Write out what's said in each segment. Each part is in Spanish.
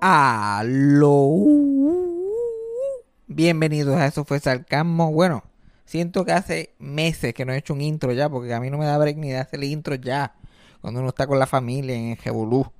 Aló. Bienvenidos a Eso fue Sarcasmo. Bueno, siento que hace meses que no he hecho un intro ya, porque a mí no me da break ni de hacer el intro ya, cuando uno está con la familia en el.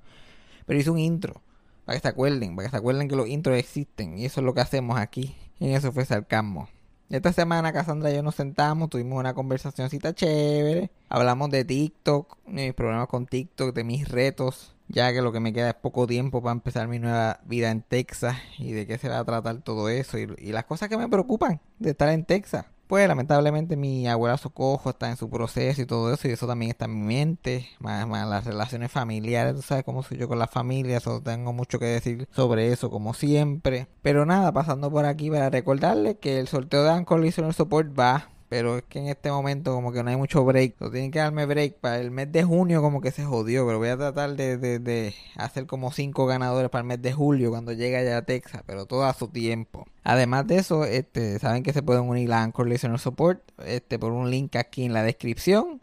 Pero hice un intro, para que se acuerden, para que se acuerden que los intros existen, y eso es lo que hacemos aquí, en Eso fue Sarcasmo. Esta semana Cassandra y yo nos sentamos, tuvimos una conversacióncita chévere, hablamos de TikTok, mis problemas con TikTok, de mis retos, ya que lo que me queda es poco tiempo para empezar mi nueva vida en Texas y de qué se va a tratar todo eso y, y las cosas que me preocupan de estar en Texas. Pues lamentablemente mi abuela Socojo está en su proceso y todo eso, y eso también está en mi mente, más, las relaciones familiares, tú sabes cómo soy yo con la familia, solo tengo mucho que decir sobre eso, como siempre. Pero nada, pasando por aquí para recordarles que el sorteo de Anchor Listener Support va pero es que en este momento como que no hay mucho break. Tienen que darme break. Para el mes de junio como que se jodió, pero voy a tratar de, de, de hacer como cinco ganadores para el mes de julio cuando llegue allá a Texas, pero todo a su tiempo. Además de eso, este, saben que se pueden unir a Anchor Listener Support este, por un link aquí en la descripción.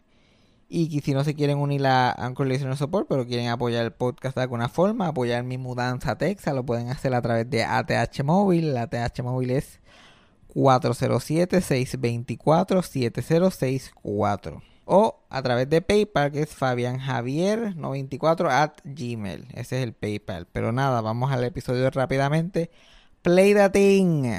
Y si no se quieren unir a Anchor Listener Support, pero quieren apoyar el podcast de alguna forma, apoyar mi mudanza a Texas, lo pueden hacer a través de ATH Móvil. ATH Móvil es 407-624-7064 o a través de PayPal que es Fabián Javier 94 at Gmail. Ese es el PayPal. Pero nada, vamos al episodio rápidamente. Play the thing.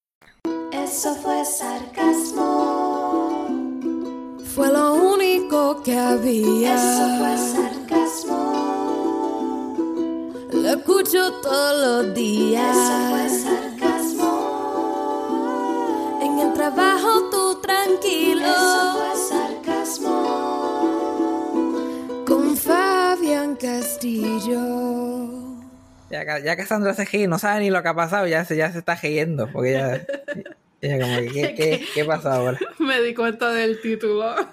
Eso fue sarcasmo. Fue lo único que había. Eso fue sarcasmo. Lo escucho todos los días. Eso fue sarcasmo. En el trabajo tú tranquilo. Eso fue sarcasmo. Con Fabián Castillo. Ya, que- ya que Sandra se ríe, no sabe ni lo que ha pasado, ya se, ya se está riendo. Porque ya, como ¿qué, qué, qué pasa ahora? Me di cuenta del título.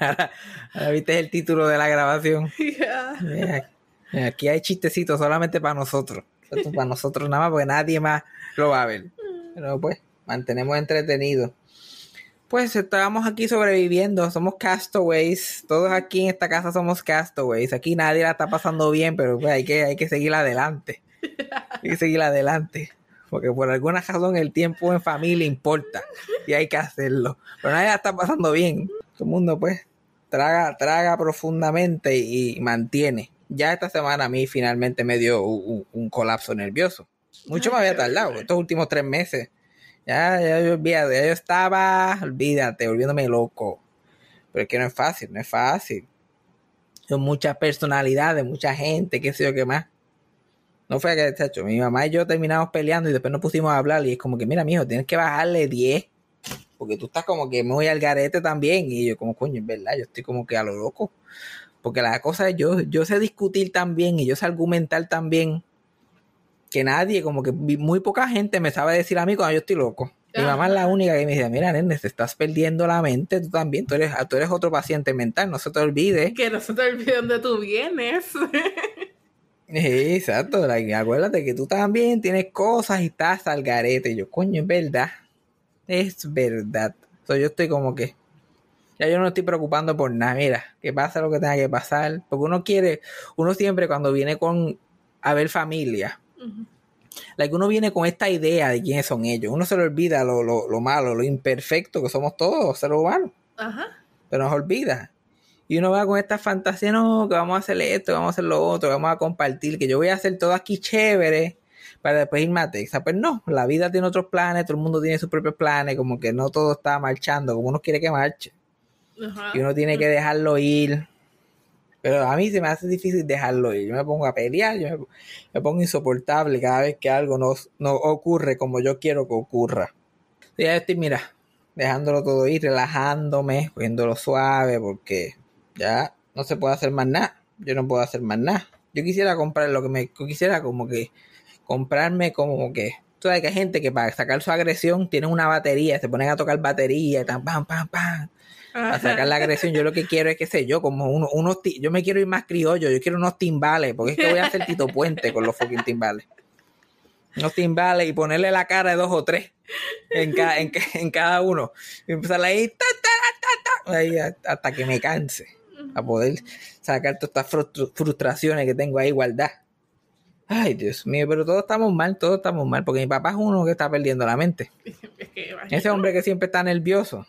Ahora, ahora viste el título de la grabación. Mira, aquí hay chistecitos solamente para nosotros. Esto para nosotros nada más porque nadie más lo va a ver. Pero pues, mantenemos entretenidos. Pues estábamos aquí sobreviviendo, somos castaways. Todos aquí en esta casa somos castaways. Aquí nadie la está pasando bien, pero pues hay que, hay que seguir adelante. Hay que seguir adelante. Porque por alguna razón el tiempo en familia importa. Y hay que hacerlo. Pero nadie la está pasando bien. Todo el mundo pues traga, traga profundamente y mantiene. Ya esta semana a mí finalmente me dio un, un- un colapso nervioso. Mucho me había tardado, estos últimos tres meses. Ya, ya yo olvídate, ya yo estaba, olvídate, volviéndome loco. Pero es que no es fácil, no es fácil. Son muchas personalidades, mucha gente, qué sé yo qué más. No fue que, chacho, mi mamá y yo terminamos peleando y después nos pusimos a hablar y es como que, mira, mijo, tienes que bajarle 10 porque tú estás como que muy al garete también. Y yo, como coño, es verdad, yo estoy como que a lo loco. Porque la cosa es, yo, yo sé discutir también y yo sé argumentar también que nadie, como que muy poca gente me sabe decir a mí cuando yo estoy loco. Mi mamá es la única que me dice, mira, nene, te estás perdiendo la mente, tú también, tú eres, tú eres otro paciente mental, no se te olvide. Que no se te olvide dónde tú vienes. Sí, exacto, like, acuérdate que tú también tienes cosas y estás al garete. Y yo, coño, es verdad. Es verdad. So, yo estoy como que. Ya yo no estoy preocupando por nada. Mira, que pasa lo que tenga que pasar. Porque uno quiere. Uno siempre cuando viene con. A ver familia. Like, uno viene con esta idea de quiénes son ellos. Uno se le olvida lo, lo, lo malo, lo imperfecto que somos todos, seres humanos Ajá. pero nos olvida. Y uno va con esta fantasía, no, que vamos a hacer esto, que vamos a hacer lo otro, que vamos a compartir, que yo voy a hacer todo aquí chévere para después irme a Texas. Pues no, la vida tiene otros planes, todo el mundo tiene sus propios planes, como que no todo está marchando como uno quiere que marche. Ajá. Y uno tiene que dejarlo ir. Pero a mí se me hace difícil dejarlo ir. Yo me pongo a pelear, yo me, me pongo insoportable cada vez que algo no, no ocurre como yo quiero que ocurra. Y ya estoy, mira, dejándolo todo ir, relajándome, cogiéndolo suave, porque ya no se puede hacer más nada. Yo no puedo hacer más nada. Yo quisiera comprar lo que me quisiera como que comprarme como que tú sabes que hay gente que para sacar su agresión tiene una batería, se ponen a tocar batería, y tan pam pam pam para sacar la agresión. Yo lo que quiero es que sé yo, como uno, unos yo me quiero ir más criollo, yo quiero unos timbales, porque es que voy a hacer Tito Puente con los fucking timbales. Unos timbales y ponerle la cara de dos o tres en, ca- en, ca- en cada uno. Y empezar ahí, ta, ta, ta, ta, ahí a- hasta que me canse. A poder sacar todas estas frustru- frustraciones que tengo ahí guardadas. Ay, Dios mío, pero todos estamos mal, todos estamos mal, porque mi papá es uno que está perdiendo la mente. Ese hombre que siempre está nervioso.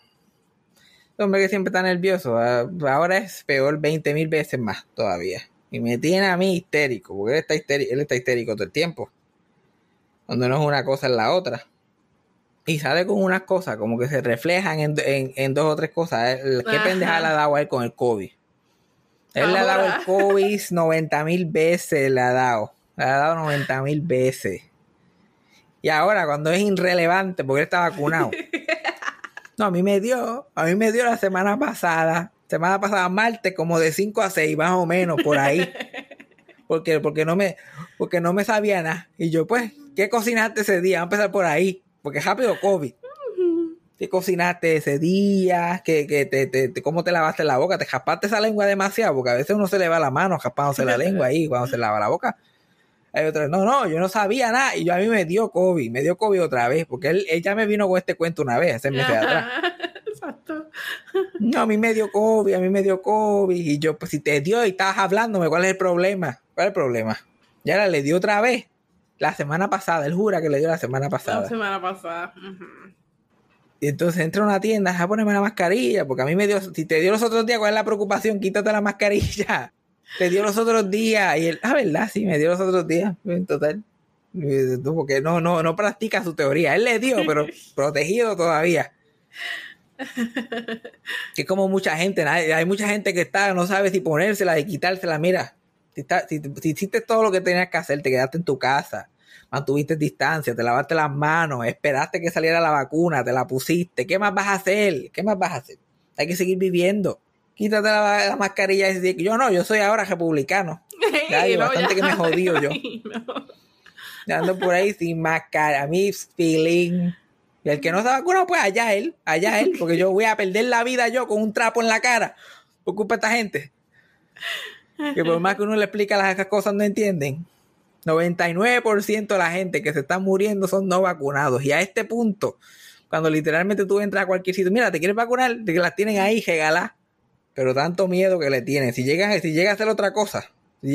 Ese hombre que siempre está nervioso. ah, Ahora es peor 20 mil veces más todavía. Y me tiene a mí histérico, porque él está histérico, él está histérico todo el tiempo. Cuando no es una cosa es la otra. Y sale con unas cosas, como que se reflejan en, en- en dos o tres cosas. El- ¿Qué Ajá. pendeja le ha dado a él con el COVID? Él le ha dado el. COVID 90 mil veces, le ha dado. Le ha dado 90 mil veces. Y ahora, cuando es irrelevante, porque él está vacunado. No, a mí me dio, a mí me dio la semana pasada, semana pasada martes, como de 5 a 6, más o menos, por ahí. Porque, porque no me, porque no me sabía nada. Y yo, pues, ¿qué cocinaste ese día? Vamos a empezar por ahí. Porque rápido COVID. ¿Qué cocinaste ese día? ¿Qué, qué te, te- te- ¿Cómo te lavaste la boca? ¿Te jaspaste esa lengua demasiado? Porque a veces uno se le va la mano jaspándose la lengua ahí cuando se lava la boca. Hay otros, no, no, yo no sabía nada. Y yo a mí me dio COVID, me dio COVID otra vez. Porque él, él ya me vino con este cuento una vez, hace meses atrás. Exacto. No, a mí me dio COVID, a mí me dio COVID. Y yo, pues si te dio y estabas hablándome, ¿cuál es el problema? ¿Cuál es el problema? Ya la le dio otra vez. La semana pasada, él jura que le dio la semana La pasada. semana pasada. ujú. Y entonces entra a una tienda, a ponerme la mascarilla, porque a mí me dio, si te dio los otros días, ¿cuál es la preocupación? Quítate la mascarilla. Te dio los otros días. Y él, ah, ¿verdad? Sí, me dio los otros días. En total. Porque no, no, no practica su teoría. Él le dio, pero protegido todavía. Que como mucha gente, hay mucha gente que está, no sabe si ponérsela y quitársela. Mira, si, está- si- si hiciste todo lo que tenías que hacer, te quedaste en tu casa, mantuviste distancia, te lavaste las manos, esperaste que saliera la vacuna, te la pusiste. ¿Qué más vas a hacer? ¿Qué más vas a hacer? Hay que seguir viviendo. Quítate la, la mascarilla y decir, yo no, yo soy ahora republicano. Ya, yo bastante que me jodido yo. No. Ya Ando por ahí sin mascarilla, a mí feeling. Y el que no se vacuna, pues allá él, allá él, porque yo voy a perder la vida yo con un trapo en la cara por culpa de esta gente. Que por más que uno le explica las cosas no entienden. 99% de la gente que se está muriendo son no vacunados. Y a este punto, cuando literalmente tú entras a cualquier sitio, mira, ¿te quieres vacunar? Te las tienen ahí, regalá. Pero tanto miedo que le tienen. Si llega, si a hacer otra cosa, si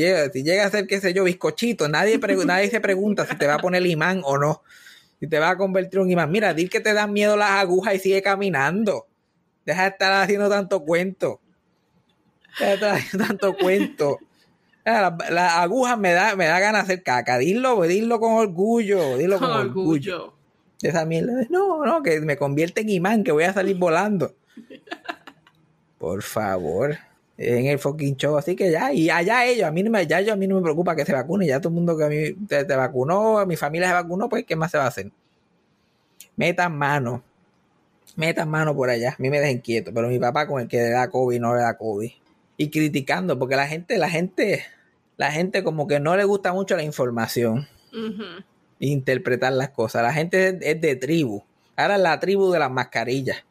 llega, a ser, qué sé yo, bizcochito, nadie, nadie se pregunta si te va a poner imán o no. Si te va a convertir en un imán. Mira, di que te dan miedo las agujas y sigue caminando. Deja de estar haciendo tanto cuento. Deja de estar haciendo tanto cuento. Las la agujas me da, me da ganas de hacer caca. Dilo, dilo con orgullo. Dilo con, Con orgullo. orgullo. Esa mierda no, no, que me convierte en imán, que voy a salir volando. Por favor. En el fucking show. Así que ya, y allá ellos, a mí no me, ya yo, a mí no me preocupa que se vacune. Ya todo el mundo que a mí te, te vacunó, mi familia se vacunó, pues ¿qué más se va a hacer? Metan mano. Metan mano por allá. A mí me dejen quieto. Pero mi papá con el que le da COVID no le da COVID. Y criticando, porque la gente, la gente, la gente como que no le gusta mucho la información Ujú. interpretar las cosas. La gente es, es de tribu. Ahora es la tribu de las mascarillas.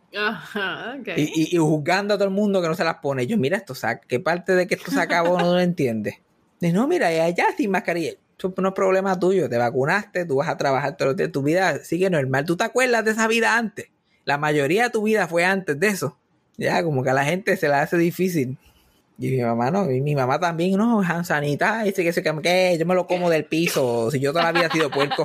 Y, y- y juzgando a todo el mundo que no se las pone. Yo, mira, esto saca, ¿qué parte de que esto se acabó no lo entiende? Dice, no, mira, y allá sin mascarilla. Eso no es problema tuyo. Te vacunaste, tú vas a trabajar todos los días. Tu vida sigue normal. ¿Tú te acuerdas de esa vida antes? La mayoría de tu vida fue antes de eso. Ya, como que a la gente se la hace difícil. Y mi mamá no, y mi mamá también, no, hand sanitizer, que se que, que yo me lo como del piso, si yo toda la vida he sido puerco.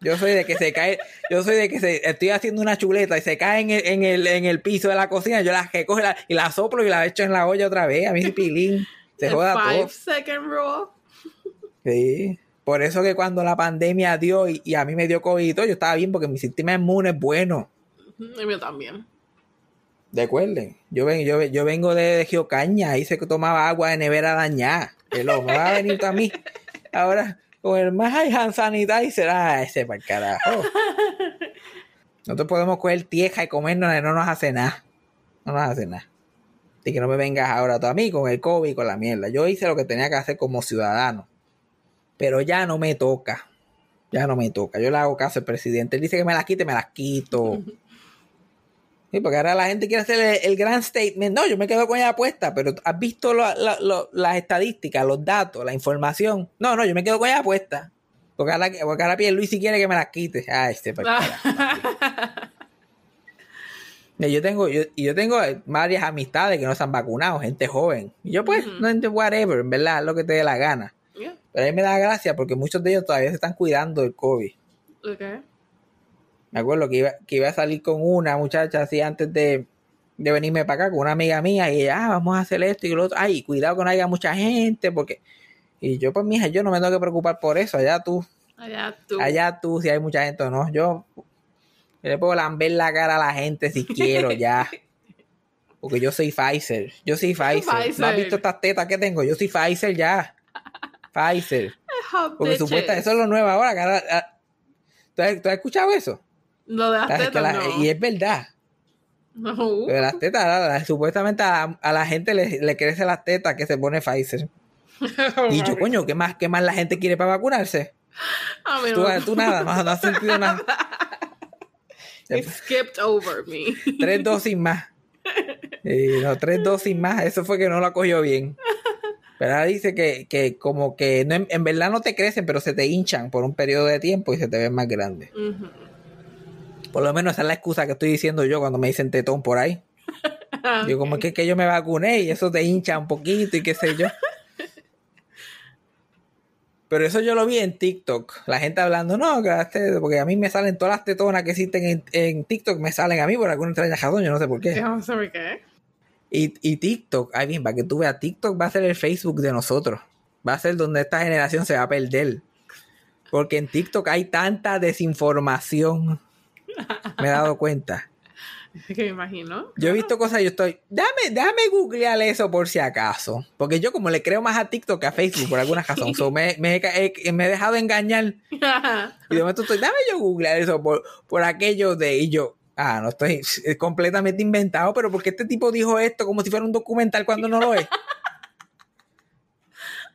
Yo soy de que se cae, yo soy de que se, estoy haciendo una chuleta y se cae en el, en el, en el piso de la cocina, yo la recojo y la, y la soplo y la echo en la olla otra vez, a mí pilín, se The joda five todo. second rule. Sí. Por eso que cuando la pandemia dio y, y a mí me dio COVID y todo, yo estaba bien porque mi sistema inmune es bueno. El mío también. Recuerden, yo, ven, yo, yo vengo de, de Geocaña, ahí se tomaba agua de nevera dañada. Que lo me va a venir a mí. Ahora, con el más hand sanitizer, ah, ese para el carajo. Nosotros podemos coger tieja y comernos, no nos hace nada. No nos hace nada. De que no me vengas ahora tú a mí con el COVID y con la mierda. Yo hice lo que tenía que hacer como ciudadano. Pero ya no me toca. Ya no me toca. Yo le hago caso al presidente. Él dice que me las quite, me las quito. Sí, porque ahora la gente quiere hacer el, el gran statement. No, yo me quedo con ella puesta, pero has visto lo- la- lo- las estadísticas, los datos, la información. No, no, yo me quedo con ella puesta. Porque ahora, porque ahora Pierluisi quiere que me las quite. Ay, este Yo tengo, yo, yo tengo varias amistades que no se han vacunado, gente joven. Y yo, pues, Ujú. no entiendo whatever, en verdad, haz lo que te dé la gana. Yeah. Pero a mí me da gracia porque muchos de ellos todavía se están cuidando del COVID. Okay. Me acuerdo que iba, que iba a salir con una muchacha así antes de, de venirme para acá, con una amiga mía, y ella, ah, vamos a hacer esto y lo otro. Ay, cuidado que no haya mucha gente, porque. Y yo, pues, mija, yo no me tengo que preocupar por eso. Allá tú, Allá tú. allá tú, si hay mucha gente o no. Yo, yo le puedo lamber la cara a la gente si quiero, ya. Porque yo soy Pfizer. Yo soy Pfizer. ¿No has Pfizer. visto estas tetas que tengo? Yo soy Pfizer ya. Pfizer. Porque supuesta, eso es lo nuevo ahora. que ahora- ah, ¿Tú has, tú has escuchado eso? Lo de las que tetas, la- no. Y es verdad. No. Lo de las tetas, la- la- supuestamente a, a la gente le, le crecen las tetas que se pone Pfizer. Y yo, coño, ¿qué más, ¿qué más la gente quiere para vacunarse? A mí Tú, no. tú nada, no, no has sentido nada. It skipped over me. Tres dosis más. Y no, tres dosis más. Eso fue que no lo cogió bien. Pero ahora dice que, que como que no, en, en verdad no te crecen, pero se te hinchan por un periodo de tiempo y se te ven más grandes. Ujú. Por lo menos esa es la excusa que estoy diciendo yo cuando me dicen tetón por ahí. Yo como que, que yo me vacuné y eso te hincha un poquito y qué sé yo. Pero eso yo lo vi en TikTok. La gente hablando, no, tetas", porque a mí me salen todas las tetonas que existen en, en TikTok, me salen a mí por alguna extraña razón, yo no sé por qué. Yo no sé por qué. Y, y TikTok, ay bien, para que tú veas, TikTok va a ser el Facebook de nosotros. Va a ser donde esta generación se va a perder. Porque en TikTok hay tanta desinformación. Me he dado cuenta. Que me imagino. Yo he visto cosas y yo estoy. Déjame, déjame googlear eso por si acaso. Porque yo, como le creo más a TikTok que a Facebook por alguna razón, so me, me he ca- he- me he dejado engañar. Y de momento estoy. Dame yo googlear eso por, por aquello de. Y yo. Ah, no estoy. Es completamente inventado, pero porque este tipo dijo esto como si fuera un documental cuando no lo es.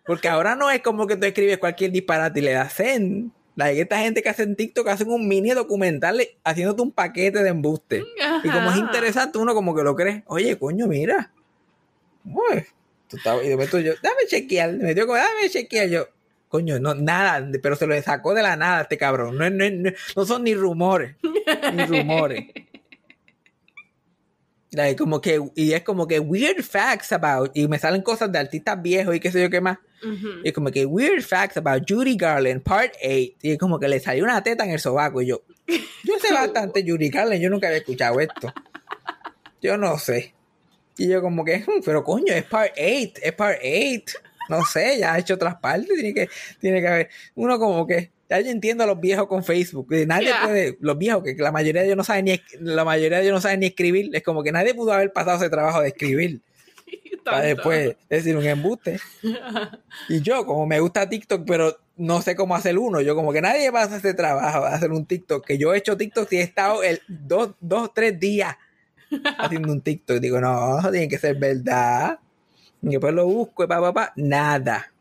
Porque ahora no es como que tú escribes cualquier disparate y le das send. La esta gente que hace en TikTok hacen un mini documental haciéndote un paquete de embuste. Y como es interesante, uno como que lo cree. Oye, coño, mira. Uy, tú estabas- y de momento yo, dame chequear. Me dio como, dame chequear. Yo, coño, no, nada, pero se lo sacó de la nada este cabrón. No, no, no, no son ni rumores. Ni rumores. Like, como que, y es como que weird facts about, y me salen cosas de artistas viejos y qué sé yo qué más. Y como que weird facts about Judy Garland, part 8. Y como que le salió una teta en el sobaco. Y yo, yo sé bastante Judy Garland, yo nunca había escuchado esto. Yo no sé. Y yo como que, "Hmm, pero coño, es part 8, es part 8. No sé, ya ha hecho otras partes, tiene que, tiene que haber. Uno como que, ya yo entiendo a los viejos con Facebook. que Nadie Yeah. puede, los viejos, que la mayoría de ellos no saben ni, la mayoría de ellos no saben ni escribir. Es como que nadie pudo haber pasado ese trabajo de escribir para después decir un embuste. Y yo, como me gusta TikTok, pero no sé cómo hacer uno, yo como que nadie va a hacer ese trabajo, de hacer un TikTok, que yo he hecho TikTok y he estado el dos, dos, tres días haciendo un TikTok. Digo, no, eso tiene que ser verdad. Y después lo busco y pa, pa, pa, nada.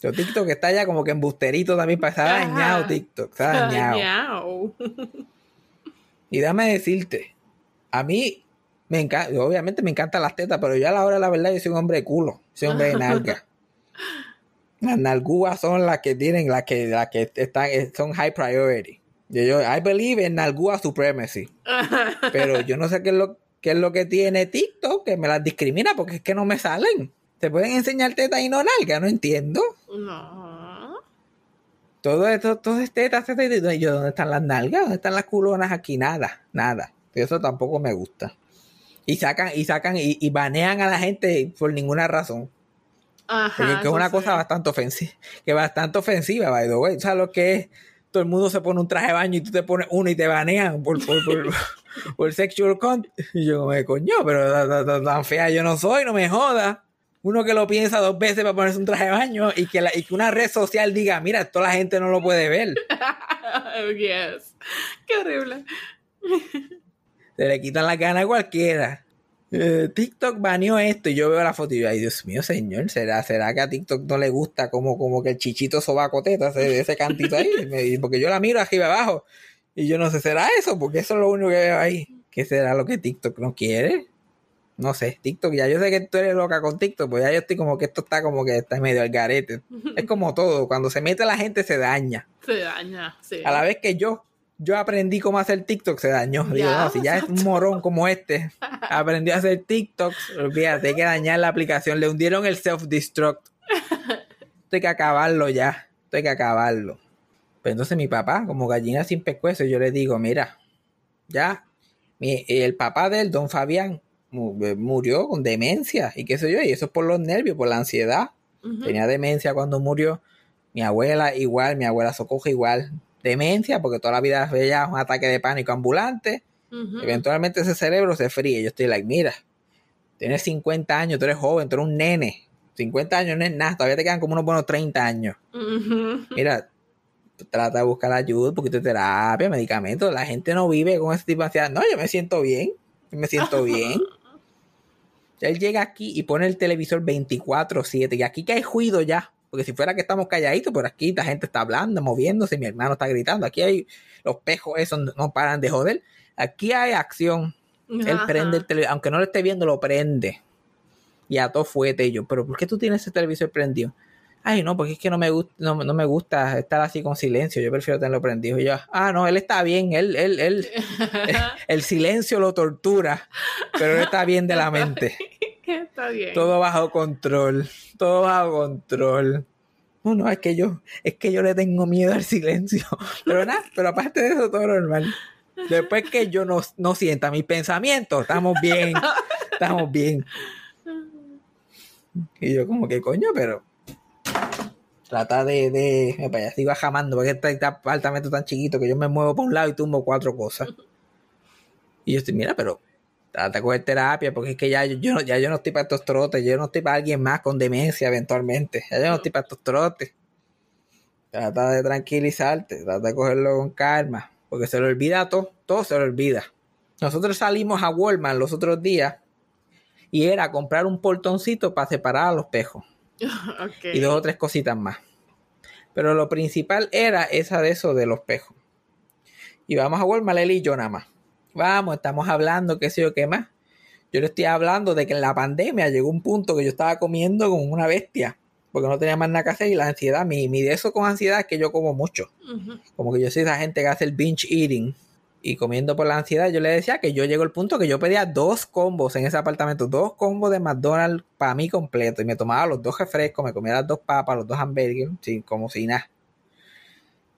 Yo TikTok está ya como que embusterito también, para está dañado TikTok, está dañado. Y déjame decirte, a mí me encanta, obviamente me encantan las tetas, pero yo a la hora de la verdad yo soy un hombre de culo, soy un hombre de nalga. Las nalgúas son las que tienen, las que, las que están, eh, son high priority. Yo, yo, I believe in nalgúa supremacy. Pero yo no sé qué es lo, qué es lo que tiene TikTok que me las discrimina porque es que no me salen. Te pueden enseñar tetas y no nalga, no entiendo. No. Todo esto, todo es tetas, tetas, y yo, ¿dónde están las nalgas? ¿Dónde están las culonas aquí? Nada, nada. Eso tampoco me gusta. Y sacan, y sacan, y, y banean a la gente por ninguna razón. Ajá. Porque que es una sí. cosa bastante ofensiva, que bastante ofensiva, by the way. ¿Sabes lo que es? Todo el mundo se pone un traje de baño y tú te pones uno y te banean por, por, por, por sexual content. Y yo me coño, pero tan- tan- tan- fea yo no soy, no me joda. Uno que lo piensa dos veces para ponerse un traje de baño y que, la- y que una red social diga, mira, toda la gente no lo puede ver. yes. Qué horrible. Se le quitan las ganas a cualquiera. eh, TikTok baneó esto y yo veo la foto y yo, ay Dios mío, señor, ¿será, será que a TikTok no le gusta como, como que el chichito sobacoteta, ese, ese cantito ahí? Me- porque yo la miro arriba abajo y yo no sé, ¿será eso? Porque eso es lo único que veo ahí. ¿Qué será lo que TikTok no quiere? No sé, TikTok, ya yo sé que tú eres loca con TikTok, pues ya yo estoy como que esto está como que está medio al garete. Es como todo, cuando se mete la gente se daña. Se daña, sí. A la vez que yo, yo aprendí cómo hacer TikTok, se dañó. Digo, Ya, no, si ya es un morón como este, aprendió a hacer TikTok, olvídate, hay que dañar la aplicación. Le hundieron el self-destruct. Esto hay que acabarlo ya. Esto hay que acabarlo. Pero entonces mi papá, como gallina sin pescuezo, yo le digo, mira, ya, mi- el papá de él, don Fabián, murió con demencia y qué sé yo, y eso es por los nervios, por la ansiedad. Tenía demencia cuando murió. Mi abuela igual, mi abuela Socoja igual. Demencia, porque toda la vida veía un ataque de pánico ambulante. Eventualmente ese cerebro se fríe. Yo estoy like, mira, tienes 50 años, tú eres joven, tú eres un nene. 50 años no es nada, todavía te quedan como unos buenos 30 años. Mira, trata de buscar ayuda, un poquito de terapia, medicamentos. La gente no vive con ese tipo de ansiedad. No, yo me siento bien, yo me siento bien. Él llega aquí y pone el televisor 24-7 y aquí que hay ruido ya. Porque si fuera que estamos calladitos, por aquí la gente está hablando, moviéndose, mi hermano está gritando. Aquí hay los pejos, esos no- paran de joder. Aquí hay acción. Él prende el televisor, aunque no lo esté viendo, lo prende. Y a todo fuete yo, pero ¿por qué tú tienes ese televisor prendido? Ay, no, porque es que no me gusta, no, no me gusta estar así con silencio, yo prefiero tenerlo prendido. Y yo, ah, no, él está bien, él, él, él, el silencio lo tortura, pero él está bien de la mente. Está bien. Todo bajo control, todo bajo control. No, no, es que yo, es que yo le tengo miedo al silencio. Pero nada, pero aparte de eso, todo normal. Después que yo no, no sienta mis pensamientos, estamos bien, estamos bien. Y yo como que coño, pero trata de, de, me sigo jamando, porque este apartamento tan chiquito que yo me muevo por un lado y tumbo cuatro cosas. Y yo estoy, mira, pero trata de coger terapia, porque es que ya yo, yo ya yo no estoy para estos trotes, yo no estoy para alguien más con demencia eventualmente, ya yo no estoy para estos trotes. Trata de tranquilizarte, trata de cogerlo con calma, porque se le olvida todo, todo se le olvida. Nosotros salimos a Walmart los otros días y era comprar un portoncito para separar a los pejos Y dos o tres cositas más. Pero lo principal era esa de eso de los pejos. Y vamos a Walmart, él y yo nada más. Vamos, estamos hablando, qué sé yo, qué más. Yo le estoy hablando de que en la pandemia llegó un punto que yo estaba comiendo como una bestia, porque no tenía más nada que hacer y la ansiedad, mi, mi de eso con ansiedad es que yo como mucho. Como que yo soy esa gente que hace el binge eating y comiendo por la ansiedad. Yo le decía que yo llego al punto que yo pedía dos combos en ese apartamento, dos combos de McDonald's para mí completo. Y me tomaba los dos refrescos, me comía las dos papas, los dos hamburgues, sin, como si nada.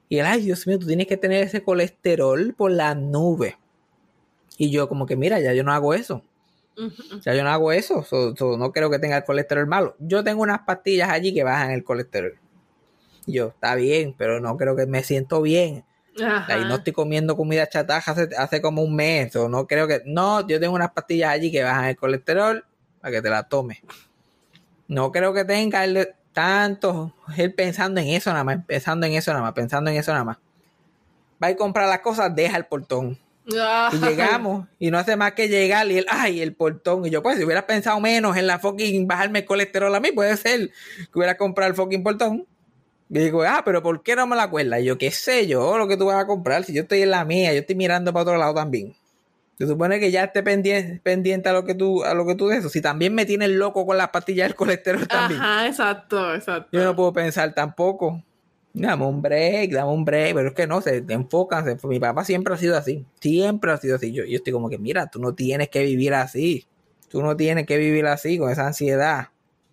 Y él, ay Dios mío, tú tienes que tener ese colesterol por la nube. Y yo como que, mira, ya yo no hago eso. Ya yo no hago eso. so- so no creo que tenga el colesterol malo. Yo tengo unas pastillas allí que bajan el colesterol. Y yo, está bien, pero no creo que me siento bien. Ajá. Ahí no estoy comiendo comida chatarra hace, hace como un mes. O no creo que. No, yo tengo unas pastillas allí que bajan el colesterol para que te la tomes. No creo que tenga el, tanto. Él pensando en eso nada más, pensando en eso nada más, pensando en eso nada más. Va a comprar las cosas, deja el portón. Y llegamos, y no hace más que llegar, y él, ay, el portón. Y yo, pues, si hubiera pensado menos en la fucking bajarme el colesterol a mí, puede ser que hubiera comprado el fucking portón. Y digo, ah, pero ¿por qué no me la acuerdas? Y yo, qué sé yo, lo que tú vas a comprar, si yo estoy en la mía, yo estoy mirando para otro lado también. Se supone que ya esté pendiente, pendiente a lo que tú, a lo que tú de eso. Si también me tienes loco con las pastillas del colesterol también. Ajá, exacto, exacto. Yo no puedo pensar tampoco. Dame un break, dame un break, pero es que no, se te enfocan. se- mi papá siempre ha sido así, siempre ha sido así. Yo, yo estoy como que, mira, tú no tienes que vivir así. Tú no tienes que vivir así, con esa ansiedad.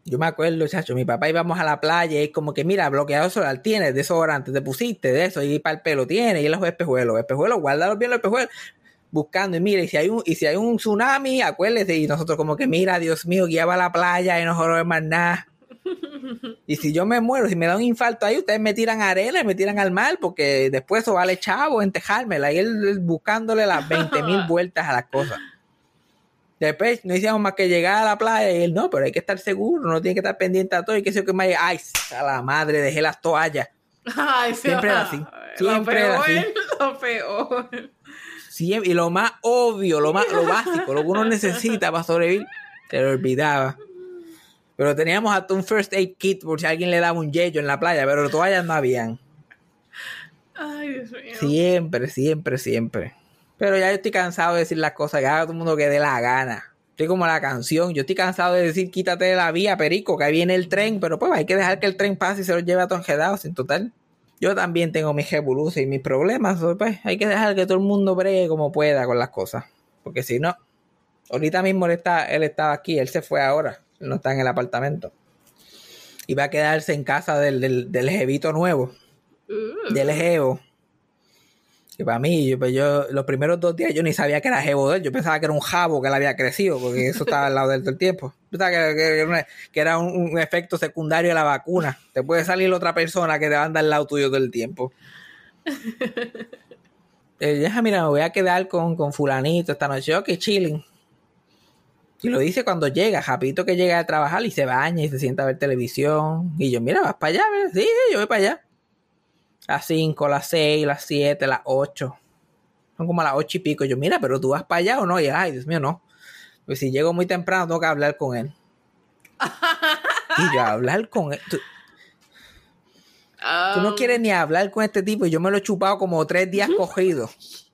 Yo me acuerdo, chacho, mi papá íbamos a la playa y es como que, mira, bloqueador solar tienes, desodorante, te pusiste de eso, y para el pelo tienes, y los espejuelos, espejuelos, guárdalos bien los espejuelos, buscando, y mira, y si hay un, y si hay un tsunami, acuérdese, y nosotros como que, mira, Dios mío, guiaba a la playa y no joder más nada. Y si yo me muero, si me da un infarto ahí, ustedes me tiran arena y me tiran al mar, porque después eso vale chavo entejármela. Y él él buscándole las 20 mil vueltas a las cosas. Después no hicimos más que llegar a la playa y él, no, pero hay que estar seguro, no tiene que estar pendiente a todo. Y que sé que me ay, a la madre, dejé las toallas. Ay, Siempre era así, Lo siempre era peor, así. Lo peor. Siempre- y lo más obvio, lo más, lo básico, lo que uno necesita para sobrevivir, se lo olvidaba. Pero teníamos hasta un first aid kit por si alguien le daba un yello en la playa, pero toallas no habían. Ay, Dios mío. Siempre, siempre, siempre. Pero ya yo estoy cansado de decir las cosas que haga todo el mundo que dé la gana. Estoy como la canción. Yo estoy cansado de decir quítate de la vía, perico, que ahí viene el tren. Pero pues hay que dejar que el tren pase y se los lleve a todos enredados. En total, yo también tengo mis revoluciones y mis problemas. Pues hay que dejar que todo el mundo bregue como pueda con las cosas. Porque si no, ahorita mismo él, está, él estaba aquí, él se fue ahora. Él no está en el apartamento. Y va a quedarse en casa del, del, del jevito nuevo Uh, del jevo. Que para mí, yo, pues yo, los primeros dos días yo ni sabía que era jevo de él. Yo pensaba que era un jabo que le había crecido, porque eso estaba al lado de él todo el tiempo. Yo pensaba que, que- que era una- que era un, un efecto secundario de la vacuna. Te puede salir otra persona que te va a andar al lado tuyo todo el tiempo. Eh, ya, mira, me voy a quedar con, con fulanito esta noche. Ok, chilling. Y lo dice cuando llega, rapidito que llega a trabajar y se baña y se sienta a ver televisión. Y yo, mira, vas para allá, sí, yo voy para allá. Las 5, las 6, las 7, las 8. Son como a las 8 y pico. Yo, mira, pero tú vas para allá o no? Y ay, Dios mío, no. Pues si llego muy temprano, tengo que hablar con él. y yo, hablar con él. Tú, tú no um, quieres ni hablar con este tipo y yo me lo he chupado como tres días cogidos.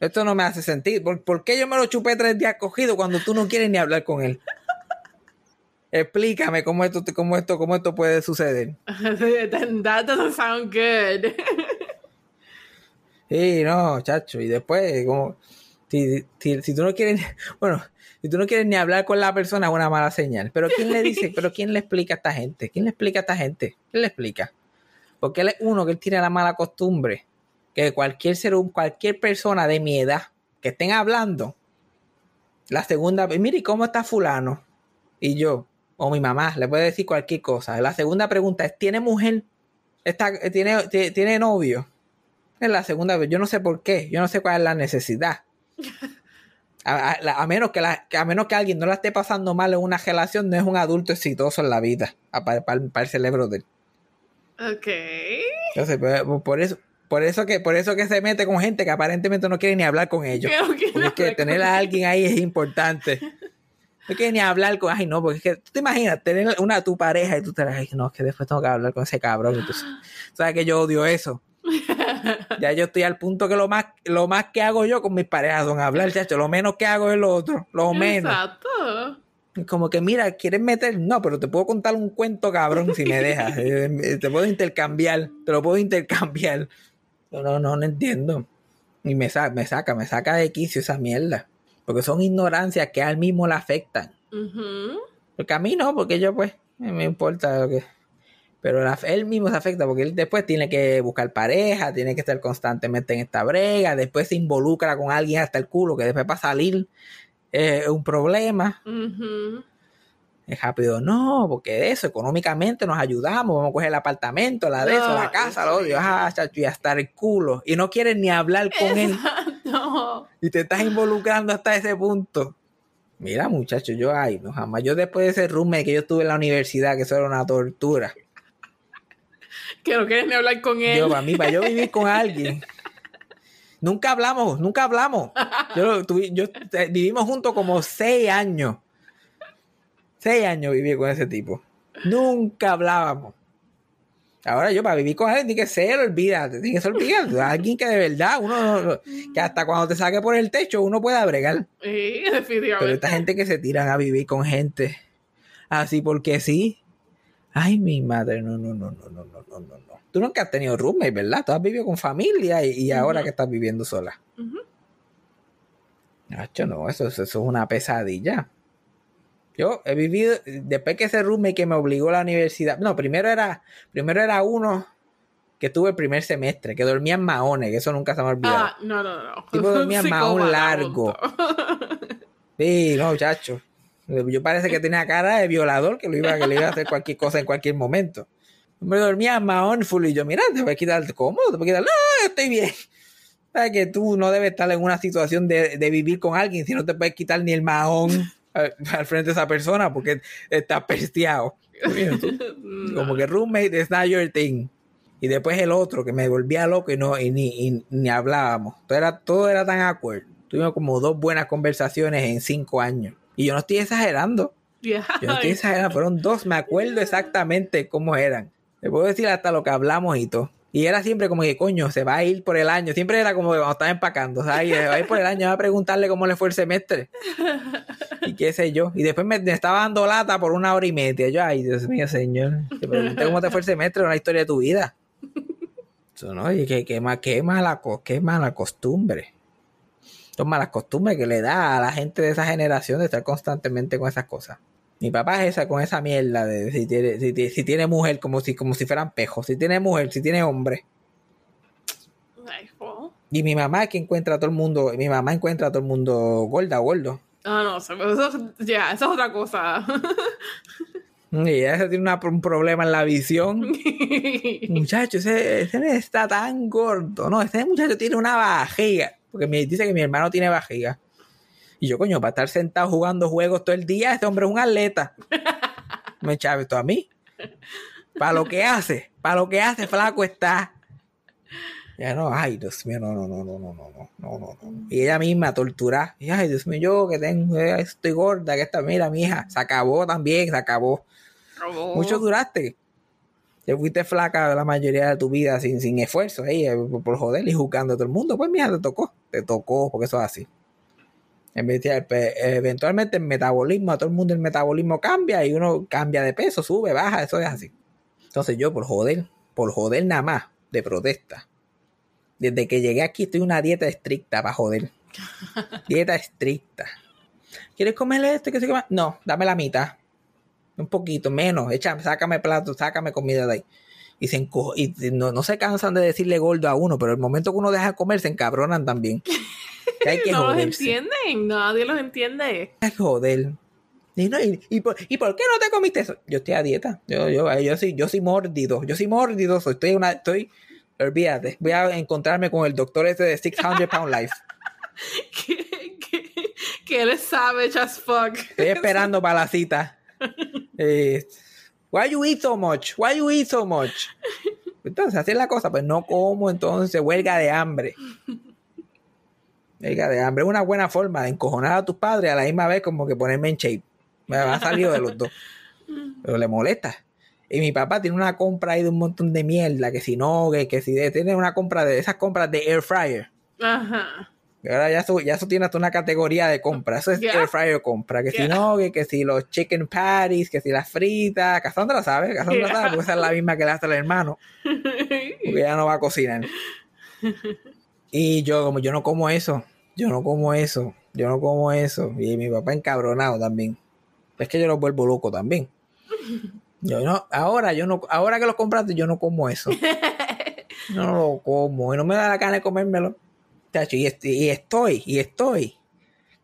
Esto no me hace sentido. ¿Por, por qué yo me lo chupé tres días cogidos cuando tú no quieres ni hablar con él? Explícame cómo esto, cómo esto, cómo esto puede suceder. That doesn't sound good. Sí, no, chacho. Y después, como, si, si, si tú no quieres, bueno, si tú no quieres ni hablar con la persona, es una mala señal. Pero ¿quién le dice? ¿Pero quién le explica a esta gente? ¿Quién le explica a esta gente? ¿Quién le explica? Porque él es uno que él tiene la mala costumbre que cualquier ser, cualquier persona de mi edad que estén hablando, la segunda vez, mire, ¿y ¿cómo está fulano? Y yo, o mi mamá, le puede decir cualquier cosa. La segunda pregunta es, ¿tiene mujer? ¿Está, tiene, tiene, ¿Tiene novio? Es la segunda vez. Yo no sé por qué. Yo no sé cuál es la necesidad. A, a- la- a menos que la- a menos que alguien no la esté pasando mal en una relación, no es un adulto exitoso en la vida. Para, el cerebro de él. Ok. Entonces, pues, por eso, por eso que, por eso que se mete con gente que aparentemente no quiere ni hablar con ellos. Porque es que no- tener a alguien ahí es importante. No quiere ni hablar con, ay no, porque es que tú te imaginas tener una tu pareja y tú te ay, no, es que después tengo que hablar con ese cabrón. Entonces, sabes que yo odio eso. Ya yo estoy al punto que lo más, lo más que hago yo con mis parejas son hablar, chacho. Lo menos que hago es lo otro, lo menos. Exacto. Como que, mira, ¿quieres meter? No, pero te puedo contar un cuento, cabrón, si me dejas. Eh, te puedo intercambiar, te lo puedo intercambiar. No, no, no, no entiendo. Y me, sa- me saca, me saca de quicio esa mierda. Porque son ignorancias que a él mismo le afectan. Ujú. Porque a mí no, porque yo pues, me importa lo que... Pero la- él mismo se afecta porque él después tiene que buscar pareja, tiene que estar constantemente en esta brega, después se involucra con alguien hasta el culo, que después para salir eh, es un problema. Es rápido, no, porque de eso, económicamente nos ayudamos, vamos a coger el apartamento, la de eso, la casa, lo odio, ah, chacho, y hasta el culo. Y no quieres ni hablar con él No. y te estás involucrando hasta ese punto. Mira, muchacho, yo, ay, no, jamás. Yo después de ese roommate que yo estuve en la universidad, que eso era una tortura. Que no quieres ni hablar con él. Yo, para mí, para yo vivir con alguien. Nunca hablamos, nunca hablamos. Yo eh, vivimos juntos como seis años. Seis años viví con ese tipo. Nunca hablábamos. Ahora yo para vivir con alguien tiene que ser, olvídate, tiene que ser olvídate. Alguien que de verdad, uno, no- no- que hasta cuando te saque por el techo, uno pueda bregar. Sí, Pero definitivamente. esta gente que se tiran a vivir con gente así porque sí. Ay, mi madre, no, no, no, no, no, no, no, no. Tú nunca has tenido roommate, ¿verdad? Tú has vivido con familia y, y ahora que estás viviendo sola. Ujú. Nacho, no, eso, eso es una pesadilla. Yo he vivido, después que ese roommate que me obligó a la universidad, no, primero era, primero era uno que tuve el primer semestre, que dormía en maones, que eso nunca se me ha olvidado. Ah, no, no, no. Tipo dormía un Psicópata, largo. Sí, no, chacho. Yo parece que tenía cara de violador que lo iba, que le iba a hacer cualquier cosa en cualquier momento. Me dormía maón full y yo, mira, te voy a quitar, ¿cómo? Te voy a quitar, no, estoy bien. Sabes que tú no debes estar en una situación de, de vivir con alguien si no te puedes quitar ni el mahón al, al frente de esa persona porque estás pesteado. No. Como que roommate is not your thing. Y después el otro, que me volvía loco y no y ni, y ni hablábamos. Todo era, todo era tan awkward. Tuvimos como dos buenas conversaciones en cinco años. Y yo no estoy exagerando. Yeah. Yo no estoy exagerando. Fueron dos. Me acuerdo exactamente cómo eran. Te puedo decir hasta lo que hablamos y todo. Y era siempre como que, coño, se va a ir por el año. Siempre era como que cuando estaba empacando, ¿sabes? Se va a ir por el año, va a preguntarle cómo le fue el semestre. Y qué sé yo. Y después me, estaba dando lata por una hora y media. Yo, ay, Dios mío, señor. Te pregunté cómo te fue el semestre, una historia de tu vida. Eso, ¿no? Y qué, qué, ma- qué mala, qué mala costumbre. Son malas costumbres que le da a la gente de esa generación de estar constantemente con esas cosas. Mi papá es esa con esa mierda de si tiene, si, si tiene mujer como si, como si fueran pejos, si tiene mujer, si tiene hombre. Ay. Y mi mamá es que encuentra a todo el mundo, mi mamá encuentra a todo el mundo gorda o gordo. Ah, no, eso, ya, eso es otra cosa. Y ella tiene una- un problema en la visión. Muchacho, ese, ese está tan gordo. No, ese muchacho tiene una vajiga. Porque me dice que mi hermano tiene vajiga. Y yo, coño, para estar sentado jugando juegos todo el día, este hombre es un atleta. Me echaba esto a mí. Para lo que hace, para lo que hace, flaco está. Ya no, ay, Dios mío, no, no, no, no, no, no, no, no, no, no. Y ella misma tortura. Y ay, Dios mío, yo que tengo, eh, estoy gorda, que esta, mira, mi hija, se acabó también, se acabó. Mucho duraste. Te fuiste flaca la mayoría de tu vida sin, sin esfuerzo, ahí, eh, por, joder y juzgando a todo el mundo. Pues mira, te tocó. Te tocó, porque eso es así. En vez de- pe- eventualmente el metabolismo, a todo el mundo el metabolismo cambia y uno cambia de peso, sube, baja, eso es así. Entonces yo por joder, por joder nada más, de protesta. Desde que llegué aquí estoy en una dieta estricta para joder. dieta estricta. ¿Quieres comer esto? ¿Qué sé qué más? No, dame la mitad. Un poquito, menos. Echa, sácame plato, sácame comida de ahí. Y, se enco- y no, no se cansan de decirle gordo a uno, pero el momento que uno deja de comer se encabronan también. Que hay que no los joderse. entienden, nadie los entiende. Hay que joder. Y, no, y, y por, ¿y por qué no te comiste eso? Yo estoy a dieta. Yo, yo, yo, soy, yo soy mórdido. Yo soy mórdido. Soy, estoy una, estoy, olvídate. Voy a encontrarme con el doctor ese de 600 Pound Life. que, que, que él es savage as fuck. Estoy esperando para la cita. Eh, why you eat so much? Why you eat so much? Entonces, así es la cosa. Pues no como, entonces, huelga de hambre. Huelga de hambre. Es una buena forma de encojonar a tus padres a la misma vez como que ponerme en shape. Me ha salido de los dos. Pero le molesta. Y mi papá tiene una compra ahí de un montón de mierda. Que si no, que, que si de- tiene una compra de esas compras de air fryer. Ajá. Ahora ya eso, ya eso tiene hasta una categoría de compra. Eso es Ya. air fryer compra. Que si Ya. no, que, que si los chicken patties, que si las fritas. Cassandra sabe, Cassandra Ya. sabe, porque esa es la misma que le hace el hermano. Porque ella no va a cocinar. Y yo, como yo no como eso, yo no como eso, yo no como eso. Y mi papá encabronado también. Es que yo los vuelvo loco también. Yo no, ahora yo no, ahora que lo compraste, yo no como eso. No lo como. Y no me da la gana de comérmelo. Chacho, y, est- y estoy, y estoy.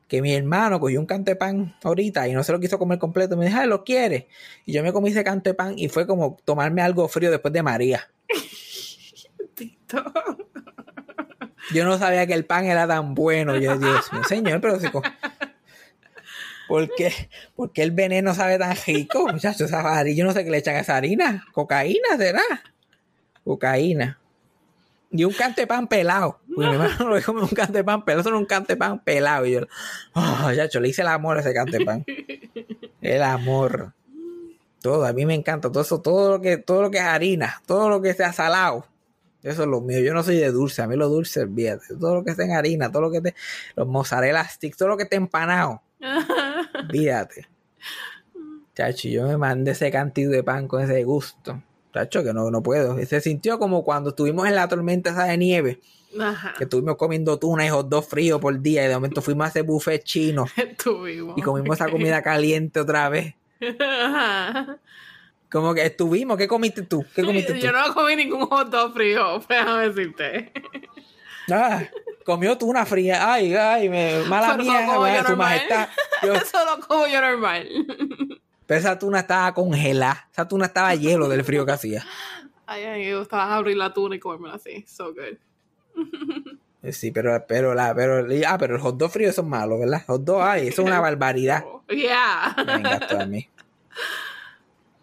Que mi hermano cogió un canto de pan ahorita y no se lo quiso comer completo. Me dijo, "Ay, ¿lo quiere? Y yo me comí ese canto de pan y fue como tomarme algo frío después de María. Yo no sabía que el pan era tan bueno. Yo, Dios mío, señor, pero se ¿Por qué? ¿Por qué el veneno sabe tan rico? Muchachos, esa harina, yo no sé qué le echan a esa harina. ¿Cocaína será? Cocaína. Y un cante de pan pelado. Porque mi hermano lo come un cante de pan pelado. Eso no es un cante de pan pelado. Y yo, oh, muchacho, le hice el amor a ese cante de pan. El amor. Todo, a mí me encanta. Todo eso, todo lo que, todo lo que es harina, todo lo que sea salado. Eso es lo mío. Yo no soy de dulce. A mí lo dulce, olvídate. Todo lo que esté en harina, todo lo que esté, los mozzarella sticks, todo lo que esté empanado. Olvídate. Chacho, yo me mandé ese cantidad de pan con ese gusto. Chacho, que no, no puedo. Se sintió como cuando estuvimos en la tormenta esa de nieve, Ajá. que estuvimos comiendo tuna y hot dog frío por día, y de momento fuimos a ese buffet chino Estuvimos. y comimos esa comida caliente otra vez. Ajá. Como que estuvimos, ¿qué comiste tú? ¿Qué comiste tú? Yo no comí ningún hot dog frío, déjame decirte. Ah, comió tuna fría. Ay, ay, me, mala Pero mía, como yo su normal. majestad. Yo- Eso lo como yo normal. Pero esa tuna estaba congelada. Esa tuna estaba hielo del frío que hacía. Ay, ay, me gustaba abrir la tuna y comérmela así. So good. Eh, Sí, pero, pero, la, pero, ah, pero el hot dog frío eso es malo, ¿verdad? Hot dog, ay, eso es una barbaridad. Yeah. Me a mí.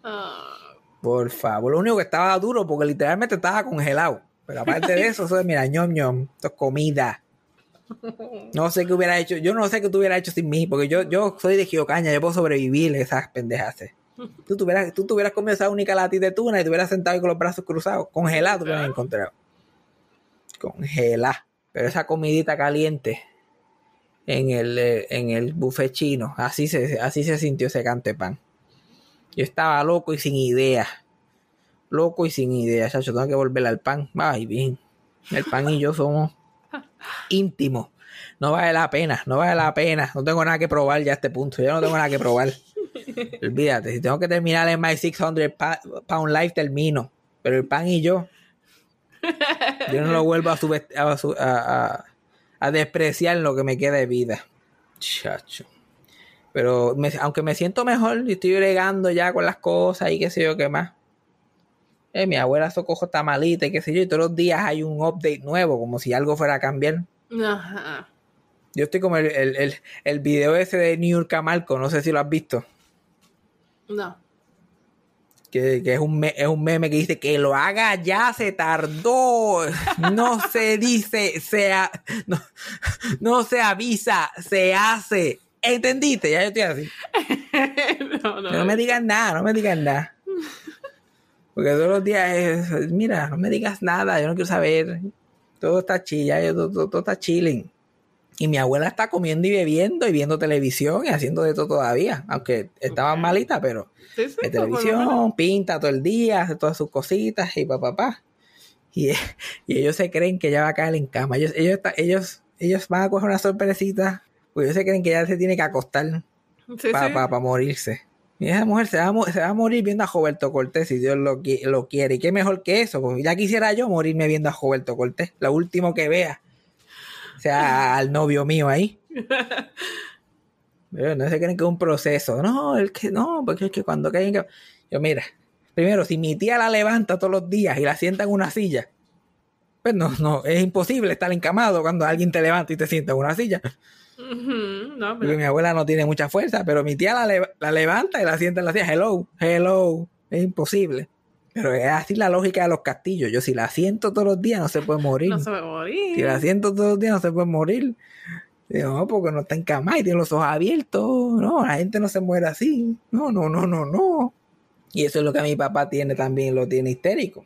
Ah, Por favor, lo único que estaba duro porque literalmente estaba congelado. Pero aparte de eso, eso es, mira, ñom ñom, esto es comida. No sé qué hubiera hecho, yo no sé qué tú hubieras hecho sin mí, porque yo, yo soy de Giocaña, yo puedo sobrevivir esas pendejas. Tú tuvieras, tú tuvieras comido esa única latita de tuna y te hubieras sentado ahí con los brazos cruzados, congelado, tú hubieras encontrado. Congelada. Pero esa comidita caliente en el, eh, en el buffet chino, así se, así se sintió ese cantepan. Yo estaba loco y sin idea. Loco y sin idea, chacho. Tengo que volver al pan. Ay, bien. El pan y yo somos íntimos. No vale la pena, no vale la pena. No tengo nada que probar ya a este punto. Yo no tengo nada que probar. Olvídate, si tengo que terminar en My 600 pa- Pound Life, termino. Pero el pan y yo, yo no lo vuelvo a, a, a- a- a despreciar en lo que me queda de vida. Chacho. Pero me- aunque me siento mejor y estoy bregando ya con las cosas y qué sé yo qué más. Eh, mi abuela Socojo está malita y qué sé yo, y todos los días hay un update nuevo, como si algo fuera a cambiar. Ajá. Yo estoy como el, el, el, el video ese de New York Marco, no sé si lo has visto. No. Que, que es, un me- es un meme que dice que lo haga ya, se tardó. No se dice, se ha- no, no se avisa, se hace. ¿Entendiste? Ya yo estoy así. no, no. No me digas nada, no me digas nada. Porque todos los días es, mira, no me digas nada, yo no quiero saber. Todo está chilla, todo, todo- todo está chilling. Y mi abuela está comiendo y bebiendo y viendo televisión y haciendo de todo todavía. Aunque estaba malita, pero Sí, sí, de televisión, pinta todo el día, hace todas sus cositas y papá, papá. Y, y ellos se creen que ella va a caer en cama. Ellos, ellos, ellos, ellos van a coger una sorpresita. Pues ellos se creen que ella se tiene que acostar Sí, para sí. morirse. Y esa mujer se va, a, mo- se va a morir viendo a Roberto Cortés si Dios lo, qui- lo quiere. ¿Y qué mejor que eso? Pues ya quisiera yo morirme viendo a Roberto Cortés. Lo último que vea. O sea, al novio mío ahí. Pero no se creen que es un proceso. No, es que no, porque es que cuando caen... que- Yo, mira, primero, si mi tía la levanta todos los días y la sienta en una silla, pues no, no, es imposible estar encamado cuando alguien te levanta y te sienta en una silla. No, Porque mi abuela no tiene mucha fuerza, pero mi tía la, la levanta y la sienta en la silla. Hello, hello. Es imposible. Pero es así la lógica de los castillos. Yo si la siento todos los días no se puede morir. No se a morir. Si la siento todos los días no se puede morir. Digo, no, porque no está encamada y tiene los ojos abiertos. No, la gente no se muere así. No, no, no, no, no. Y eso es lo que mi papá tiene también, lo tiene histérico.